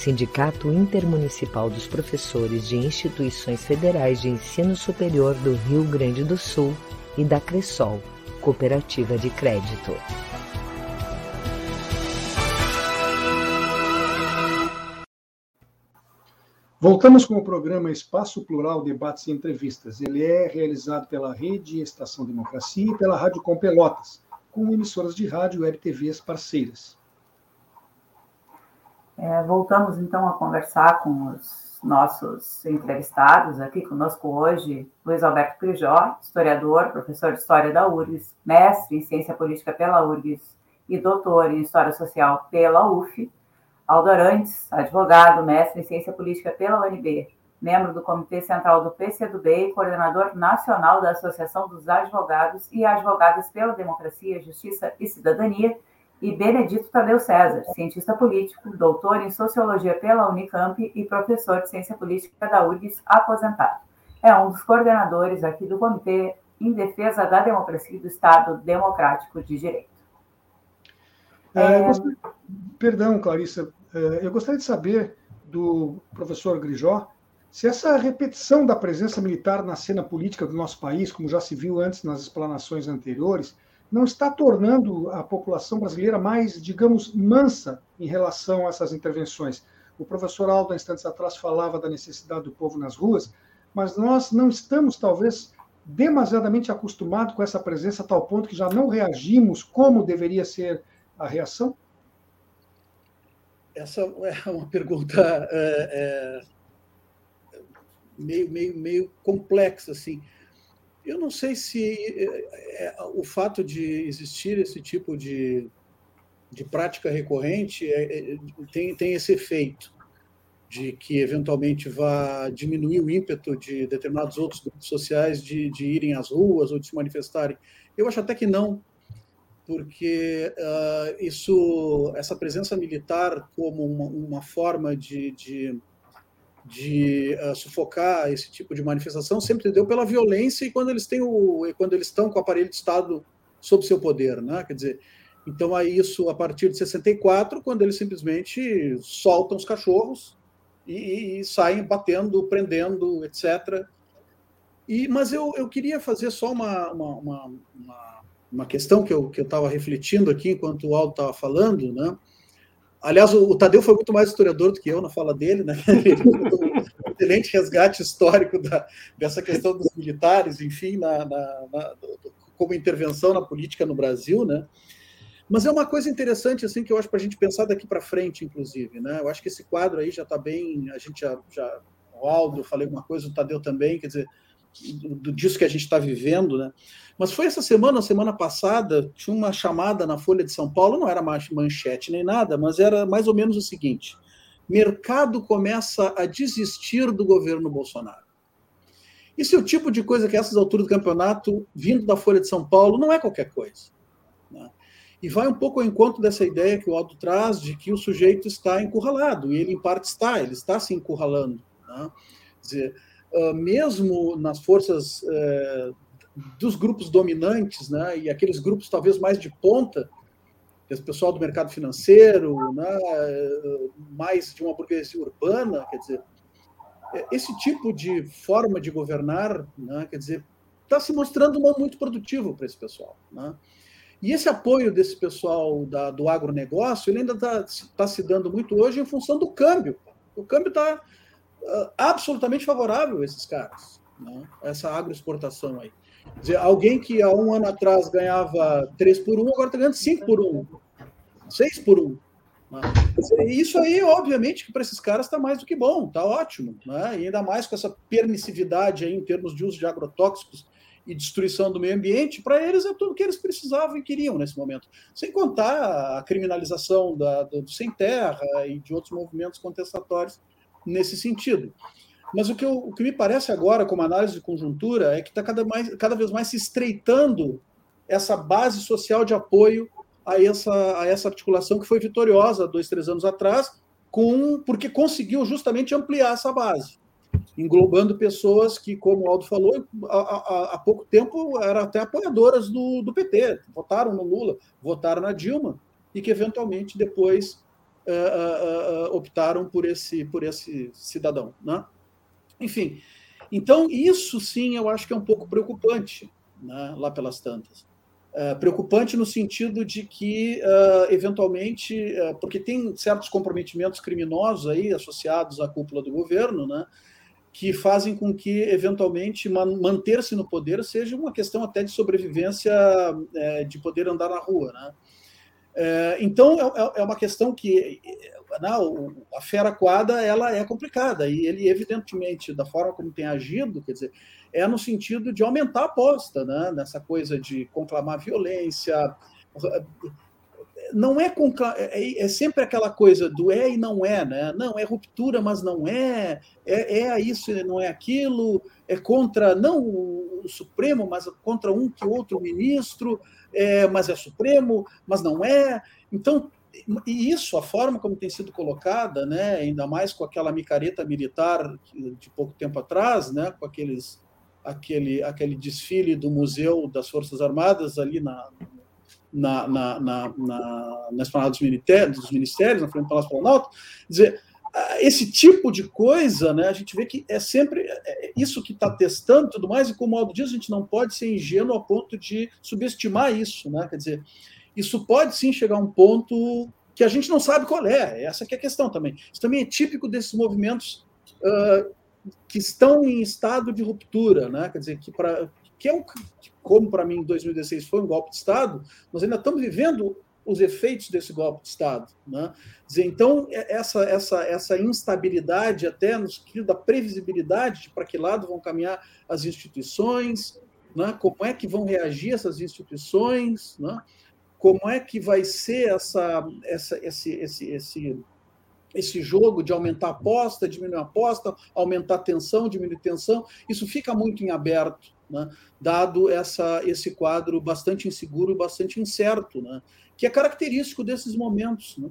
Sindicato Intermunicipal dos Professores de Instituições Federais de Ensino Superior do Rio Grande do Sul e da Cressol, Cooperativa de Crédito. Voltamos com o programa Espaço Plural Debates e Entrevistas. Ele é realizado pela Rede Estação Democracia e pela Rádio Com Pelotas, com emissoras de rádio e web TVs parceiras. É, voltamos então a conversar com os nossos entrevistados aqui conosco hoje, Luiz Alberto Crijó, historiador, professor de História da URGS, mestre em Ciência Política pela URGS e doutor em História Social pela UF, Aldo Arantes, advogado, mestre em Ciência Política pela UNB, membro do Comitê Central do PCdoB e coordenador nacional da Associação dos Advogados e Advogadas pela Democracia, Justiça e Cidadania, e Benedito Tadeu César, cientista político, doutor em sociologia pela Unicamp e professor de ciência política da URGS, aposentado. É um dos coordenadores aqui do Comitê em Defesa da Democracia e do Estado Democrático de Direito. É, é... Gostaria... Perdão, Clarissa, é, eu gostaria de saber do professor Grijó se essa repetição da presença militar na cena política do nosso país, como já se viu antes nas explanações anteriores, não está tornando a população brasileira mais, digamos, mansa em relação a essas intervenções. O professor Aldo, instantes atrás, falava da necessidade do povo nas ruas, mas nós não estamos, talvez, demasiadamente acostumados com essa presença a tal ponto que já não reagimos como deveria ser a reação? Essa é uma pergunta é, é, meio, meio, meio complexa, assim. Eu não sei se é, é, o fato de existir esse tipo de, de prática recorrente é, é, tem, tem esse efeito de que eventualmente vá diminuir o ímpeto de determinados outros grupos sociais de, de irem às ruas ou de se manifestarem. Eu acho até que não, porque uh, isso, essa presença militar como uma, uma forma de, de, de uh, sufocar esse tipo de manifestação sempre deu pela violência e quando eles têm o, quando eles estão com o aparelho de Estado sob seu poder, né? Quer dizer, então aí isso a partir de 64, quando eles simplesmente soltam os cachorros e, e saem batendo, prendendo, etc. E, mas eu, eu queria fazer só uma, uma, uma, uma, uma questão que eu estava que eu refletindo aqui enquanto o Aldo estava falando, né? Aliás, o, o, Tadeu foi muito mais historiador do que eu na fala dele, né? excelente resgate histórico da, dessa questão dos militares, enfim, na, na, na, como intervenção na política no Brasil, né? Mas é uma coisa interessante assim que eu acho para a gente pensar daqui para frente, inclusive, né? Eu acho que esse quadro aí já está bem, a gente já, já o Aldo, falei uma coisa, o Tadeu também, quer dizer, do, disso que a gente está vivendo, né? Mas foi essa semana, semana passada, tinha uma chamada na Folha de São Paulo, não era manchete nem nada, mas era mais ou menos o seguinte: mercado começa a desistir do governo Bolsonaro. Isso é o tipo de coisa que, a essas alturas do campeonato, vindo da Folha de São Paulo, não é qualquer coisa. Né? E vai um pouco ao encontro dessa ideia que o Aldo traz de que o sujeito está encurralado, e ele, em parte, está, ele está se encurralando. Né? Quer dizer, uh, mesmo nas forças uh, dos grupos dominantes, né, e aqueles grupos talvez mais de ponta, esse pessoal do mercado financeiro, né, mais de uma burguesia urbana, quer dizer, esse tipo de forma de governar, né, quer dizer, está se mostrando não muito produtivo para esse pessoal. Né? E esse apoio desse pessoal da, do agronegócio, ele ainda está tá se dando muito hoje em função do câmbio. O câmbio está uh, absolutamente favorável a esses caras, né? essa agroexportação aí. Quer dizer, alguém que há um ano atrás ganhava 3 por 1, agora está ganhando 5 por 1, 6 por 1. Né? Isso aí, obviamente, que para esses caras está mais do que bom, está ótimo. Né? E ainda mais com essa permissividade aí em termos de uso de agrotóxicos e destruição do meio ambiente, para eles é tudo que eles precisavam e queriam nesse momento. Sem contar a criminalização da, do, do sem terra e de outros movimentos contestatórios nesse sentido. Mas o que, eu, o que me parece agora, como análise de conjuntura, é que está cada, cada vez mais se estreitando essa base social de apoio a essa, a essa articulação que foi vitoriosa dois, três anos atrás, com, porque conseguiu justamente ampliar essa base englobando pessoas que, como o Aldo falou, há, há pouco tempo eram até apoiadoras do, do, PT, votaram no Lula, votaram na Dilma, e que eventualmente depois uh, uh, uh, optaram por esse, por esse cidadão. Né? Enfim, então isso sim eu acho que é um pouco preocupante né, lá pelas tantas. Uh, preocupante no sentido de que, uh, eventualmente, uh, porque tem certos comprometimentos criminosos aí associados à cúpula do governo, né, que fazem com que, eventualmente, manter-se no poder seja uma questão até de sobrevivência, é, de poder andar na rua. Né? É, então, é, é, é uma questão que não, a fera quadra ela é complicada, e ele, evidentemente, da forma como tem agido, quer dizer, é no sentido de aumentar a aposta né? nessa coisa de conclamar violência, não é, é, é, sempre aquela coisa do é e não é, né? Não, é ruptura, mas não é, é, é isso e não é aquilo, é contra, não o, o Supremo, mas contra um que outro ministro, é, mas é Supremo, mas não é. Então, e isso, a forma como tem sido colocada, né, ainda mais com aquela micareta militar de pouco tempo atrás, né, com aqueles, aquele, aquele desfile do Museu das Forças Armadas ali na, na, na, na, na, na esplanada dos ministérios, dos ministérios, na frente do Palácio Planalto, dizer, esse tipo de coisa, né, a gente vê que é sempre é, é isso que está testando tudo mais, e como o Aldo diz, a gente não pode ser ingênuo a ponto de subestimar isso, né? Quer dizer, isso pode sim chegar a um ponto que a gente não sabe qual é, essa é a questão também. Isso também é típico desses movimentos uh, que estão em estado de ruptura, né? quer dizer, que, pra, que é um, como para mim em 2016 foi um golpe de Estado, nós ainda estamos vivendo os efeitos desse golpe de Estado. Né? Dizer, então, é, essa, essa, essa instabilidade, até no sentido da previsibilidade de para que lado vão caminhar as instituições, né? como é que vão reagir essas instituições, né? como é que vai ser essa, essa, esse, esse, esse, esse jogo de aumentar a aposta, diminuir a aposta, aumentar a tensão, diminuir a tensão, isso fica muito em aberto, né? dado essa, esse quadro bastante inseguro, bastante incerto, né? que é característico desses momentos. Né?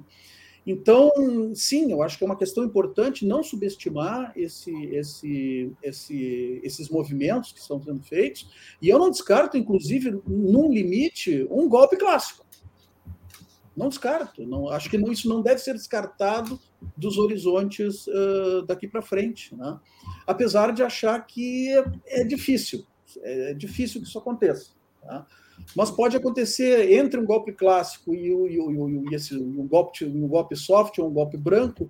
Então, sim, eu acho que é uma questão importante não subestimar esse, esse, esse, esses movimentos que estão sendo feitos, e eu não descarto, inclusive, num limite, um golpe clássico. Não descarto. Não, acho que não, isso não deve ser descartado dos horizontes uh, daqui para frente. Né? Apesar de achar que é, é difícil. É, é difícil que isso aconteça. Tá? Mas pode acontecer entre um golpe clássico e, o, e, o, e esse, um, golpe, um golpe soft ou um golpe branco,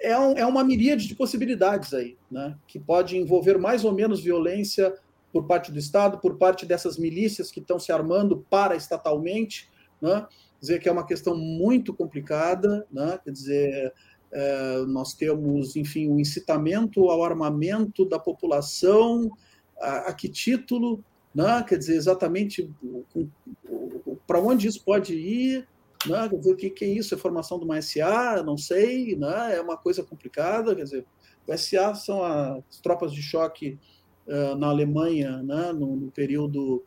é, um, é uma miríade de possibilidades aí, né? que pode envolver mais ou menos violência por parte do Estado, por parte dessas milícias que estão se armando para estatalmente, né? Quer dizer que é uma questão muito complicada, né? quer dizer, é, nós temos, enfim, o um incitamento ao armamento da população, a, a que título, né? quer dizer, exatamente para onde isso pode ir, né? quer dizer, o que, que é isso? É formação de uma SA? Não sei, né? é uma coisa complicada, quer dizer, o SA são as tropas de choque uh, na Alemanha, né? no, no período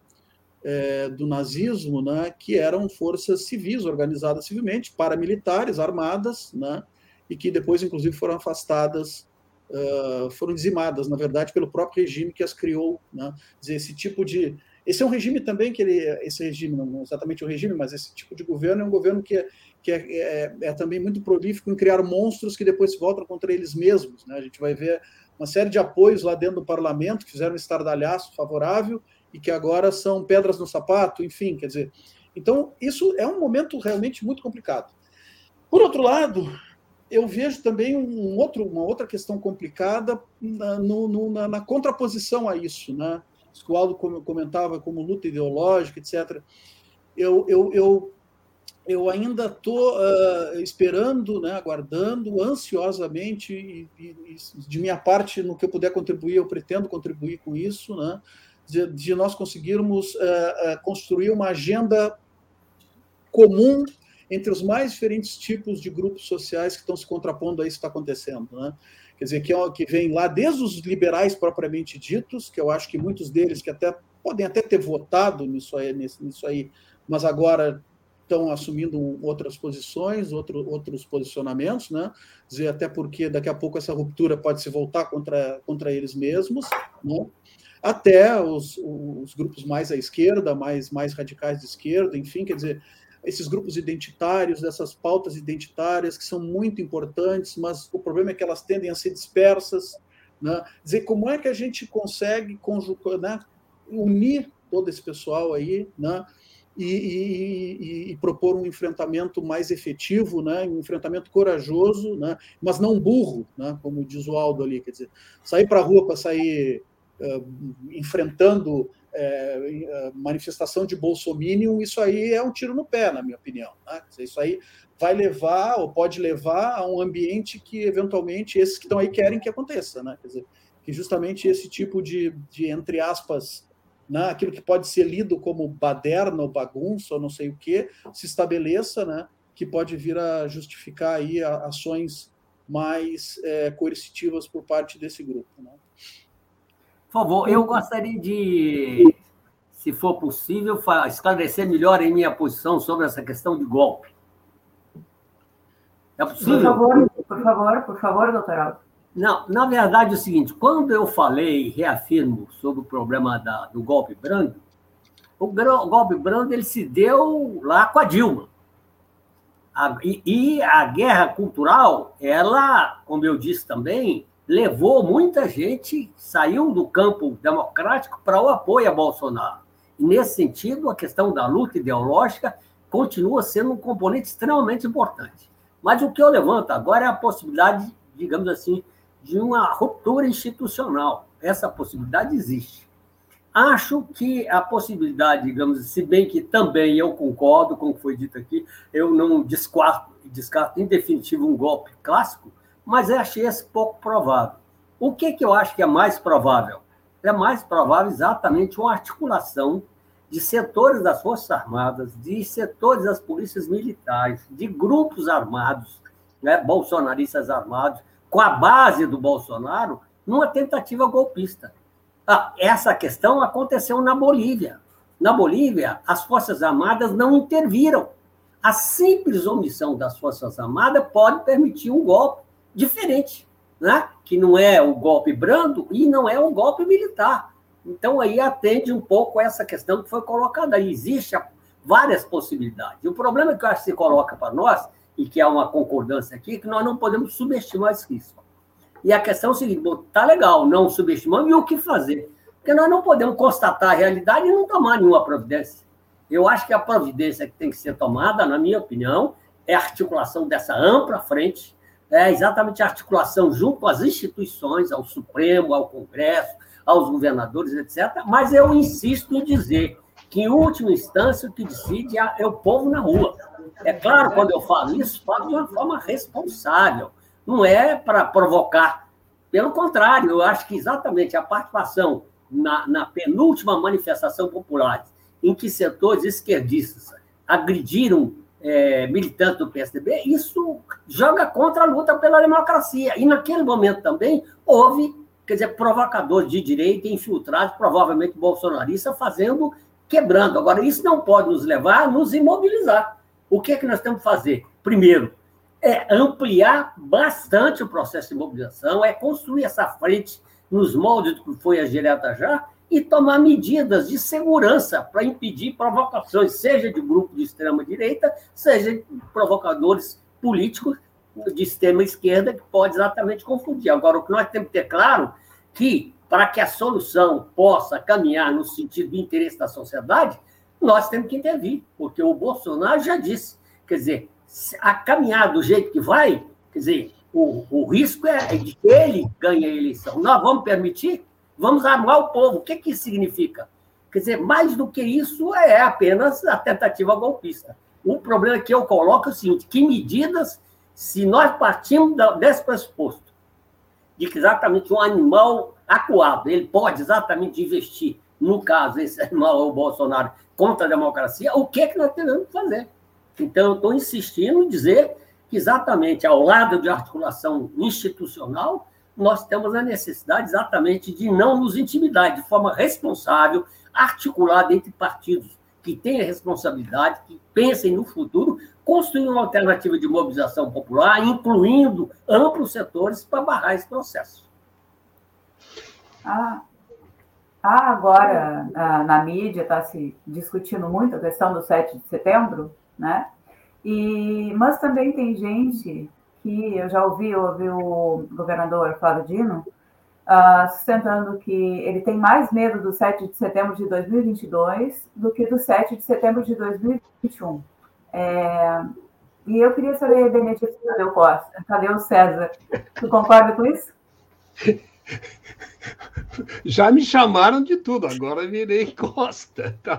é, do nazismo, né? que eram forças civis, organizadas civilmente, paramilitares, armadas, né? e que depois, inclusive, foram afastadas uh, foram dizimadas, na verdade, pelo próprio regime que as criou. Né? Dizer, esse tipo de. Esse é um regime também que ele. Esse regime, não exatamente o regime, mas esse tipo de governo é um governo que é, que é, é, é também muito prolífico em criar monstros que depois se voltam contra eles mesmos. Né? A gente vai ver uma série de apoios lá dentro do parlamento que fizeram um estardalhaço favorável e que agora são pedras no sapato, enfim, quer dizer. Então, isso é um momento realmente muito complicado. Por outro lado, eu vejo também um outro, uma outra questão complicada na, no, no, na, na contraposição a isso, né? Isso que o Aldo comentava como luta ideológica, etc. Eu, eu, eu, eu ainda estou uh, esperando, né, aguardando ansiosamente, e, e, de minha parte, no que eu puder contribuir, eu pretendo contribuir com isso, né, de, de nós conseguirmos uh, uh, construir uma agenda comum entre os mais diferentes tipos de grupos sociais que estão se contrapondo a isso que está acontecendo. Né? Quer dizer, que, é, que vem lá desde os liberais propriamente ditos, que eu acho que muitos deles que até podem até ter votado nisso aí, nisso aí mas agora estão assumindo outras posições, outro, outros posicionamentos, né? Dizer, até porque daqui a pouco essa ruptura pode se voltar contra, contra eles mesmos, né? até os, os grupos mais à esquerda, mais, mais radicais de esquerda, enfim, quer dizer, esses grupos identitários, dessas pautas identitárias que são muito importantes, mas o problema é que elas tendem a ser dispersas. Né? Dizer como é que a gente consegue conjugar, né? unir todo esse pessoal aí, né? E, e, e, propor um enfrentamento mais efetivo, né? um enfrentamento corajoso, né? mas não burro, né? como diz o Aldo ali. Quer dizer, sair para a rua para sair uh, enfrentando é, manifestação de bolsominion, isso aí é um tiro no pé, na minha opinião. Né? Isso aí vai levar, ou pode levar, a um ambiente que, eventualmente, esses que estão aí querem que aconteça. Né? Quer dizer, que justamente esse tipo de, de entre aspas, né, aquilo que pode ser lido como baderna ou bagunça ou não sei o que, se estabeleça, né, que pode vir a justificar aí ações mais é, coercitivas por parte desse grupo. Né? Por favor, eu gostaria de, se for possível, esclarecer melhor em minha posição sobre essa questão de golpe. É possível? Por favor, por favor, por favor, doutor Aldo. Não, na verdade é o seguinte, quando eu falei, reafirmo, sobre o problema da, do golpe brando, o, o golpe brando ele se deu lá com a Dilma. A, e, e a guerra cultural, ela, como eu disse também, levou muita gente, saiu do campo democrático para o apoio a Bolsonaro. E, nesse sentido, a questão da luta ideológica continua sendo um componente extremamente importante. Mas o que eu levanto agora é a possibilidade, digamos assim, de uma ruptura institucional. Essa possibilidade existe. Acho que a possibilidade, digamos, se bem que também eu concordo com o que foi dito aqui, eu não descarto, descarto em definitivo um golpe clássico, mas eu achei esse pouco provável. O que, que eu acho que é mais provável? É mais provável exatamente uma articulação de setores das Forças Armadas, de setores das polícias militares, de grupos armados, né, bolsonaristas armados, com a base do Bolsonaro, numa tentativa golpista. Ah, essa questão aconteceu na Bolívia. Na Bolívia, as Forças Armadas não interviram. A simples omissão das Forças Armadas pode permitir um golpe diferente, né? que não é o golpe brando e não é o golpe militar. Então, aí atende um pouco essa questão que foi colocada aí. Existem várias possibilidades. O problema que eu acho que se coloca para nós, e que há uma concordância aqui, é que nós não podemos subestimar esse risco. E a questão é o seguinte: tá legal, não subestimamos, e o que fazer? Porque nós não podemos constatar a realidade e não tomar nenhuma providência. Eu acho que a providência que tem que ser tomada, na minha opinião, é a articulação dessa ampla frente, é exatamente a articulação junto às instituições, ao Supremo, ao Congresso, aos governadores, etc. Mas eu insisto em dizer que, em última instância, o que decide é o povo na rua. É claro, quando eu falo isso, falo de uma forma responsável não é para provocar. Pelo contrário, eu acho que exatamente a participação na, na penúltima manifestação popular, em que setores esquerdistas agrediram é, militantes do PSDB, isso joga contra a luta pela democracia. E naquele momento também houve, quer dizer, provocadores de direita infiltrados, provavelmente bolsonaristas, fazendo, quebrando. Agora, isso não pode nos levar a nos imobilizar. O que é que nós temos que fazer? Primeiro, é ampliar bastante o processo de mobilização, é construir essa frente nos moldes do que foi a direta já e tomar medidas de segurança para impedir provocações, seja de grupo de extrema-direita, seja de provocadores políticos de extrema-esquerda, que pode exatamente confundir. Agora, o que nós temos que ter claro que, para que a solução possa caminhar no sentido do interesse da sociedade, nós temos que intervir, porque o Bolsonaro já disse, quer dizer, a caminhar do jeito que vai, quer dizer, o, o risco é de que ele ganhe a eleição. Nós vamos permitir? Vamos armar o povo. O que, que isso significa? Quer dizer, mais do que isso é apenas a tentativa golpista. O problema que eu coloco é o seguinte: que medidas, se nós partimos desse pressuposto, de que exatamente um animal acuado, ele pode exatamente investir, no caso, esse animal o Bolsonaro, contra a democracia, o que, é que nós temos que fazer? Então, eu estou insistindo em dizer que, exatamente ao lado de articulação institucional, nós temos a necessidade exatamente de não nos intimidar, de forma responsável, articulada entre partidos que têm responsabilidade, que pensem no futuro, construir uma alternativa de mobilização popular, incluindo amplos setores para barrar esse processo. Ah, ah agora, na mídia, está se discutindo muito a questão do 7 de setembro, né? E, mas também tem gente que eu já ouvi, ouvi o governador Flávio Dino uh, sustentando que ele tem mais medo do 7 de setembro de 2022 do que do 7 de setembro de 2021. É, e eu queria saber, Benedito, o Costa? O César? Tu concorda com isso? Já me chamaram de tudo, agora virei Costa. Tá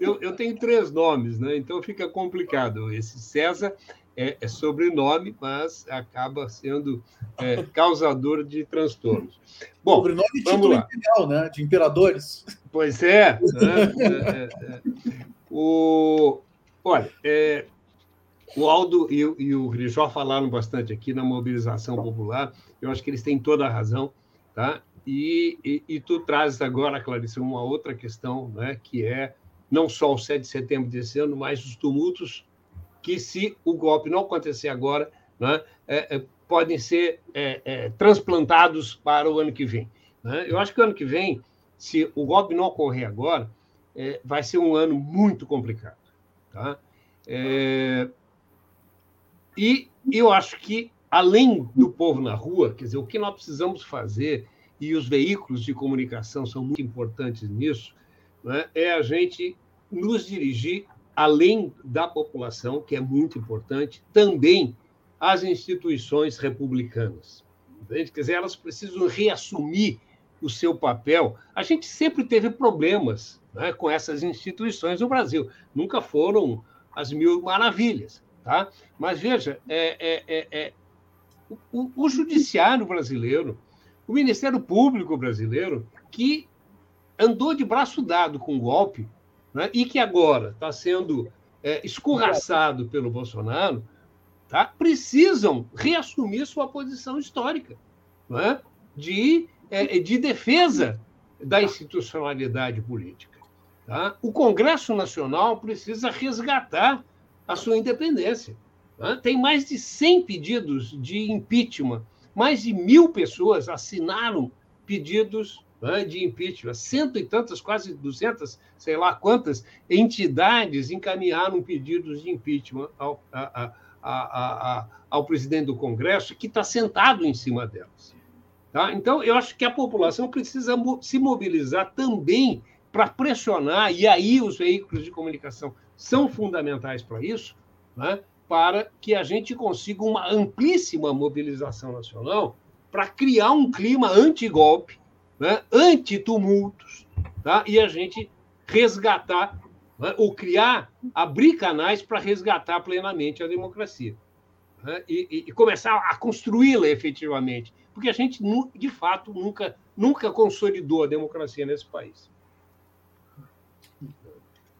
eu, eu tenho três nomes, né? então fica complicado. Esse César é, é sobrenome, mas acaba sendo é, causador de transtornos. Bom, sobrenome e vamos lá. imperial, né? de imperadores. Pois é. Né? é, é, é. o, olha, o Aldo e, e o Grijó falaram bastante aqui na mobilização popular. Eu acho que eles têm toda a razão. Tá? E, e, e, tu trazes agora, Clarice, uma outra questão, né, que é não só o 7 de setembro desse ano, mas os tumultos que, se o golpe não acontecer agora, né, é, é, podem ser é, é transplantados para o ano que vem. Né? Eu acho que o ano que vem, se o golpe não ocorrer agora, é, vai ser um ano muito complicado. Tá? E eu acho que além do povo na rua, quer dizer, o que nós precisamos fazer, e os veículos de comunicação são muito importantes nisso, né, é a gente nos dirigir além da população, que é muito importante, também às instituições republicanas. Entende? Quer dizer, elas precisam reassumir o seu papel. A gente sempre teve problemas né, com essas instituições no Brasil. Nunca foram as mil maravilhas. Tá? Mas veja, é, é, é, é o, o, judiciário brasileiro, o Ministério Público brasileiro, que andou de braço dado com o golpe né, e que agora está sendo é, escorraçado pelo Bolsonaro, tá? precisam reassumir sua posição histórica né? de, é, de defesa da institucionalidade política. Tá? O Congresso Nacional precisa resgatar a sua independência. Tá? Tem mais de 100 pedidos de impeachment, mais de mil pessoas assinaram pedidos né, de impeachment. Cento e tantas, quase duzentas, sei lá quantas entidades encaminharam pedidos de impeachment ao, a, a, a, ao presidente do Congresso, que está sentado em cima delas. Tá? Então, eu acho que a população precisa se mobilizar também para pressionar, e aí os veículos de comunicação são fundamentais para isso, né? para que a gente consiga uma amplíssima mobilização nacional para criar um clima anti-golpe, né? anti-tumultos, tá? e a gente resgatar, né? ou criar, abrir canais para resgatar plenamente a democracia. Né? E, e, começar a construí-la efetivamente, porque a gente, de fato, nunca, nunca consolidou a democracia nesse país.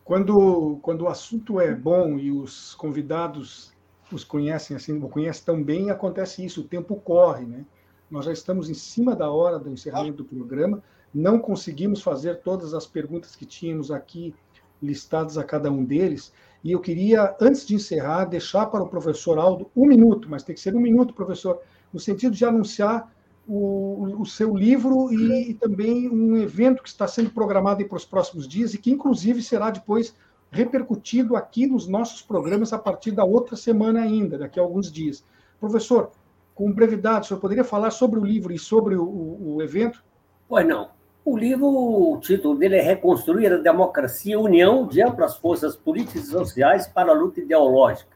Quando, quando o assunto é bom e os convidados os conhecem assim, o conhecem tão bem, acontece isso, o tempo corre, né? Nós já estamos em cima da hora do encerramento do programa, não conseguimos fazer todas as perguntas que tínhamos aqui listadas a cada um deles, e eu queria, antes de encerrar, deixar para o professor Aldo um minuto, mas tem que ser um minuto, professor, no sentido de anunciar o, o seu livro e, e, também um evento que está sendo programado para os próximos dias e que, inclusive, será depois repercutido aqui nos nossos programas a partir da outra semana ainda, daqui a alguns dias. Professor, com brevidade, o senhor poderia falar sobre o livro e sobre o, o, o evento? Pois não. O livro, o título dele é Reconstruir a Democracia, União de Amplas Forças Políticas e Sociais para a Luta Ideológica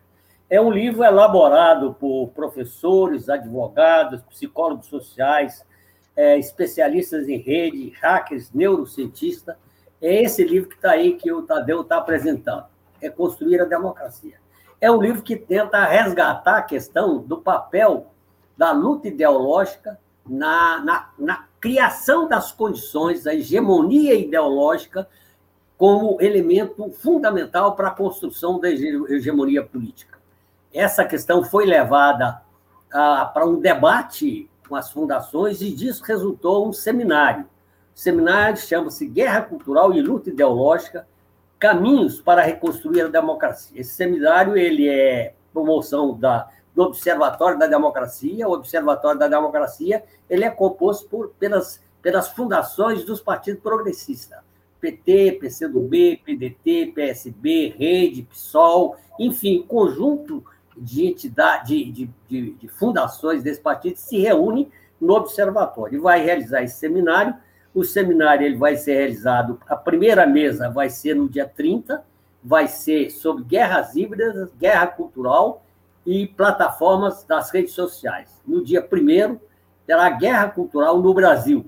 é um livro elaborado por professores, advogados, psicólogos sociais, é, especialistas em rede, hackers, neurocientistas. É esse livro que está aí, que o Tadeu está apresentando. É Construir a Democracia. É um livro que tenta resgatar a questão do papel da luta ideológica na, na, na criação das condições, da hegemonia ideológica como elemento fundamental para a construção da hegemonia política essa questão foi levada ah, para um debate com as fundações e disso resultou um seminário. O seminário chama-se Guerra Cultural e Luta Ideológica, Caminhos para Reconstruir a Democracia. Esse seminário ele é promoção da, do Observatório da Democracia. O Observatório da Democracia ele é composto por, pelas, pelas fundações dos partidos progressistas. PT, PCdoB, PDT, PSB, Rede, PSOL, enfim, conjunto de entidade, de, de, de, fundações desse partido se reúnem no observatório e vai realizar esse seminário. O seminário ele vai ser realizado, a primeira mesa vai ser no dia 30, vai ser sobre guerras híbridas, guerra cultural e plataformas das redes sociais. No dia 1 terá guerra cultural no Brasil.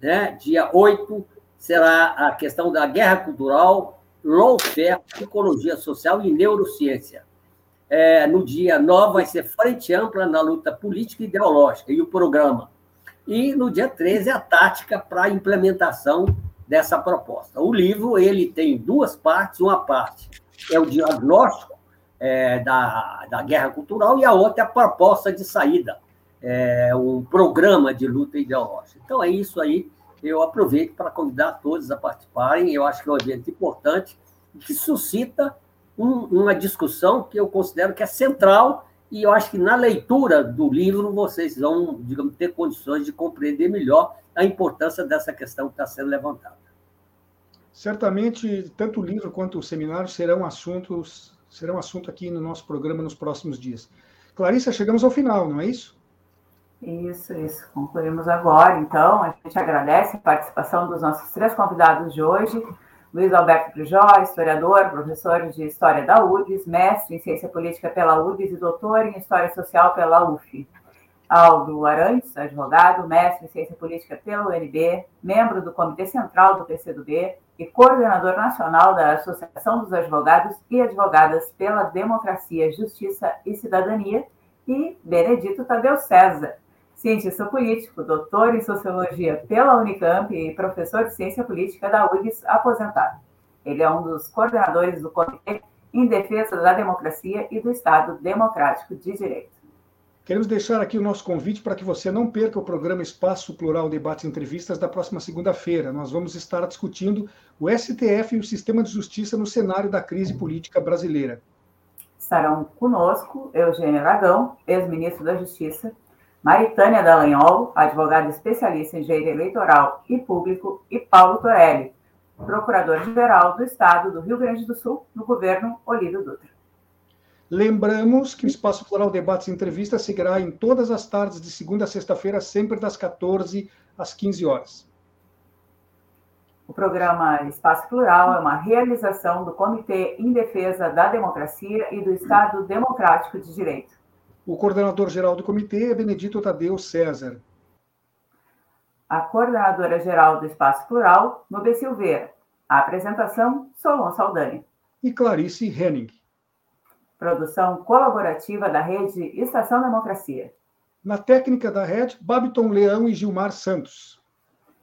Né? Dia 8 será a questão da guerra cultural, lawfare, psicologia social e neurociência é, no dia 9 vai ser Frente Ampla na Luta Política e Ideológica, e o programa. E no dia 13, a tática para a implementação dessa proposta. O livro ele tem duas partes, uma parte é o diagnóstico é, da, da guerra cultural e a outra é a proposta de saída, é, um programa de luta ideológica. Então é isso aí, eu aproveito para convidar todos a participarem, eu acho que é um evento importante que suscita um, uma discussão que eu considero que é central e eu acho que na leitura do livro vocês vão, digamos, ter condições de compreender melhor a importância dessa questão que está sendo levantada. Certamente, tanto o livro quanto o seminário serão assuntos serão assunto aqui no nosso programa nos próximos dias. Clarissa, chegamos ao final, não é isso? Isso, isso. Concluímos agora, então. A gente agradece a participação dos nossos três convidados de hoje. Luiz Alberto Pujó, historiador, professor de História da URGS, mestre em Ciência Política pela URGS e doutor em História Social pela UF. Aldo Arantes, advogado, mestre em ciência política pela UNB, membro do Comitê Central do PCdoB e coordenador nacional da Associação dos Advogados e Advogadas pela Democracia, Justiça e Cidadania, e Benedito Tadeu César, cientista político, doutor em sociologia pela Unicamp e professor de ciência política da URGS, aposentado. Ele é um dos coordenadores do Comitê em Defesa da Democracia e do Estado Democrático de Direito. Queremos deixar aqui o nosso convite para que você não perca o programa Espaço Plural Debates e Entrevistas da próxima segunda-feira. Nós vamos estar discutindo o STF e o sistema de justiça no cenário da crise política brasileira. Estarão conosco Eugênio Aragão, ex-ministro da Justiça, Maritânia Dallagnol, advogada especialista em direito eleitoral e público, e Paulo Torelli, procurador-geral do Estado do Rio Grande do Sul, no governo Olívio Dutra. Lembramos que o Espaço Plural Debates e Entrevistas seguirá em todas as tardes de segunda a sexta-feira, sempre das 14 às 15 horas. O programa Espaço Plural é uma realização do Comitê em Defesa da Democracia e do Estado Democrático de Direito. O coordenador-geral do comitê é Benedito Tadeu César. A coordenadora-geral do Espaço Plural, Nube Silveira. A apresentação, Solon Saldanha. E Clarice Henning. Produção colaborativa da rede Estação Democracia. Na técnica da rede, Babiton Leão e Gilmar Santos.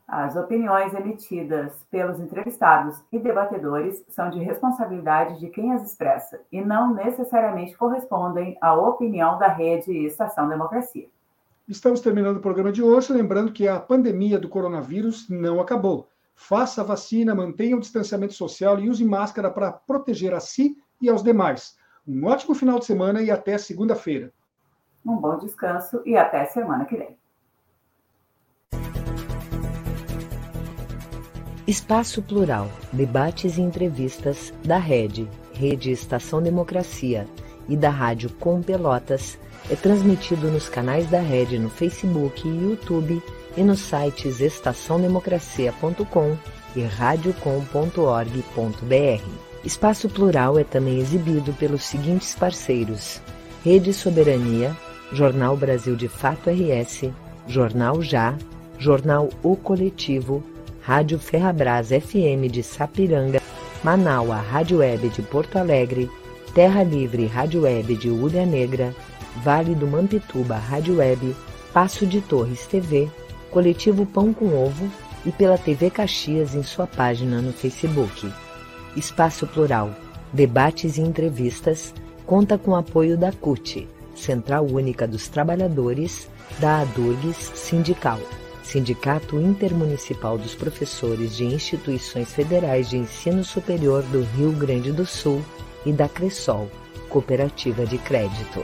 As opiniões emitidas pelos entrevistados e debatedores são de responsabilidade de quem as expressa e não necessariamente correspondem à opinião da rede Estação Democracia. Estamos terminando o programa de hoje, lembrando que a pandemia do coronavírus não acabou. Faça a vacina, mantenha o distanciamento social e use máscara para proteger a si e aos demais. Um ótimo final de semana e até segunda-feira. Um bom descanso e até semana que vem. Espaço Plural, debates e entrevistas da Rede, Rede Estação Democracia e da Rádio Com Pelotas é transmitido nos canais da Rede no Facebook e YouTube e nos sites estaçãodemocracia.com e radiocom.org.br. Espaço Plural é também exibido pelos seguintes parceiros: Rede Soberania, Jornal Brasil de Fato RS, Jornal Já, Jornal O Coletivo, Rádio Ferrabras FM de Sapiranga, Manaua Rádio Web de Porto Alegre, Terra Livre Rádio Web de Ulha Negra, Vale do Mampituba Rádio Web, Passo de Torres TV, Coletivo Pão com Ovo e pela TV Caxias em sua página no Facebook. Espaço Plural, debates e entrevistas, conta com apoio da CUT, Central Única dos Trabalhadores, da ADURGS Sindical, Sindicato Intermunicipal dos Professores de Instituições Federais de Ensino Superior do Rio Grande do Sul e da Cressol, Cooperativa de Crédito.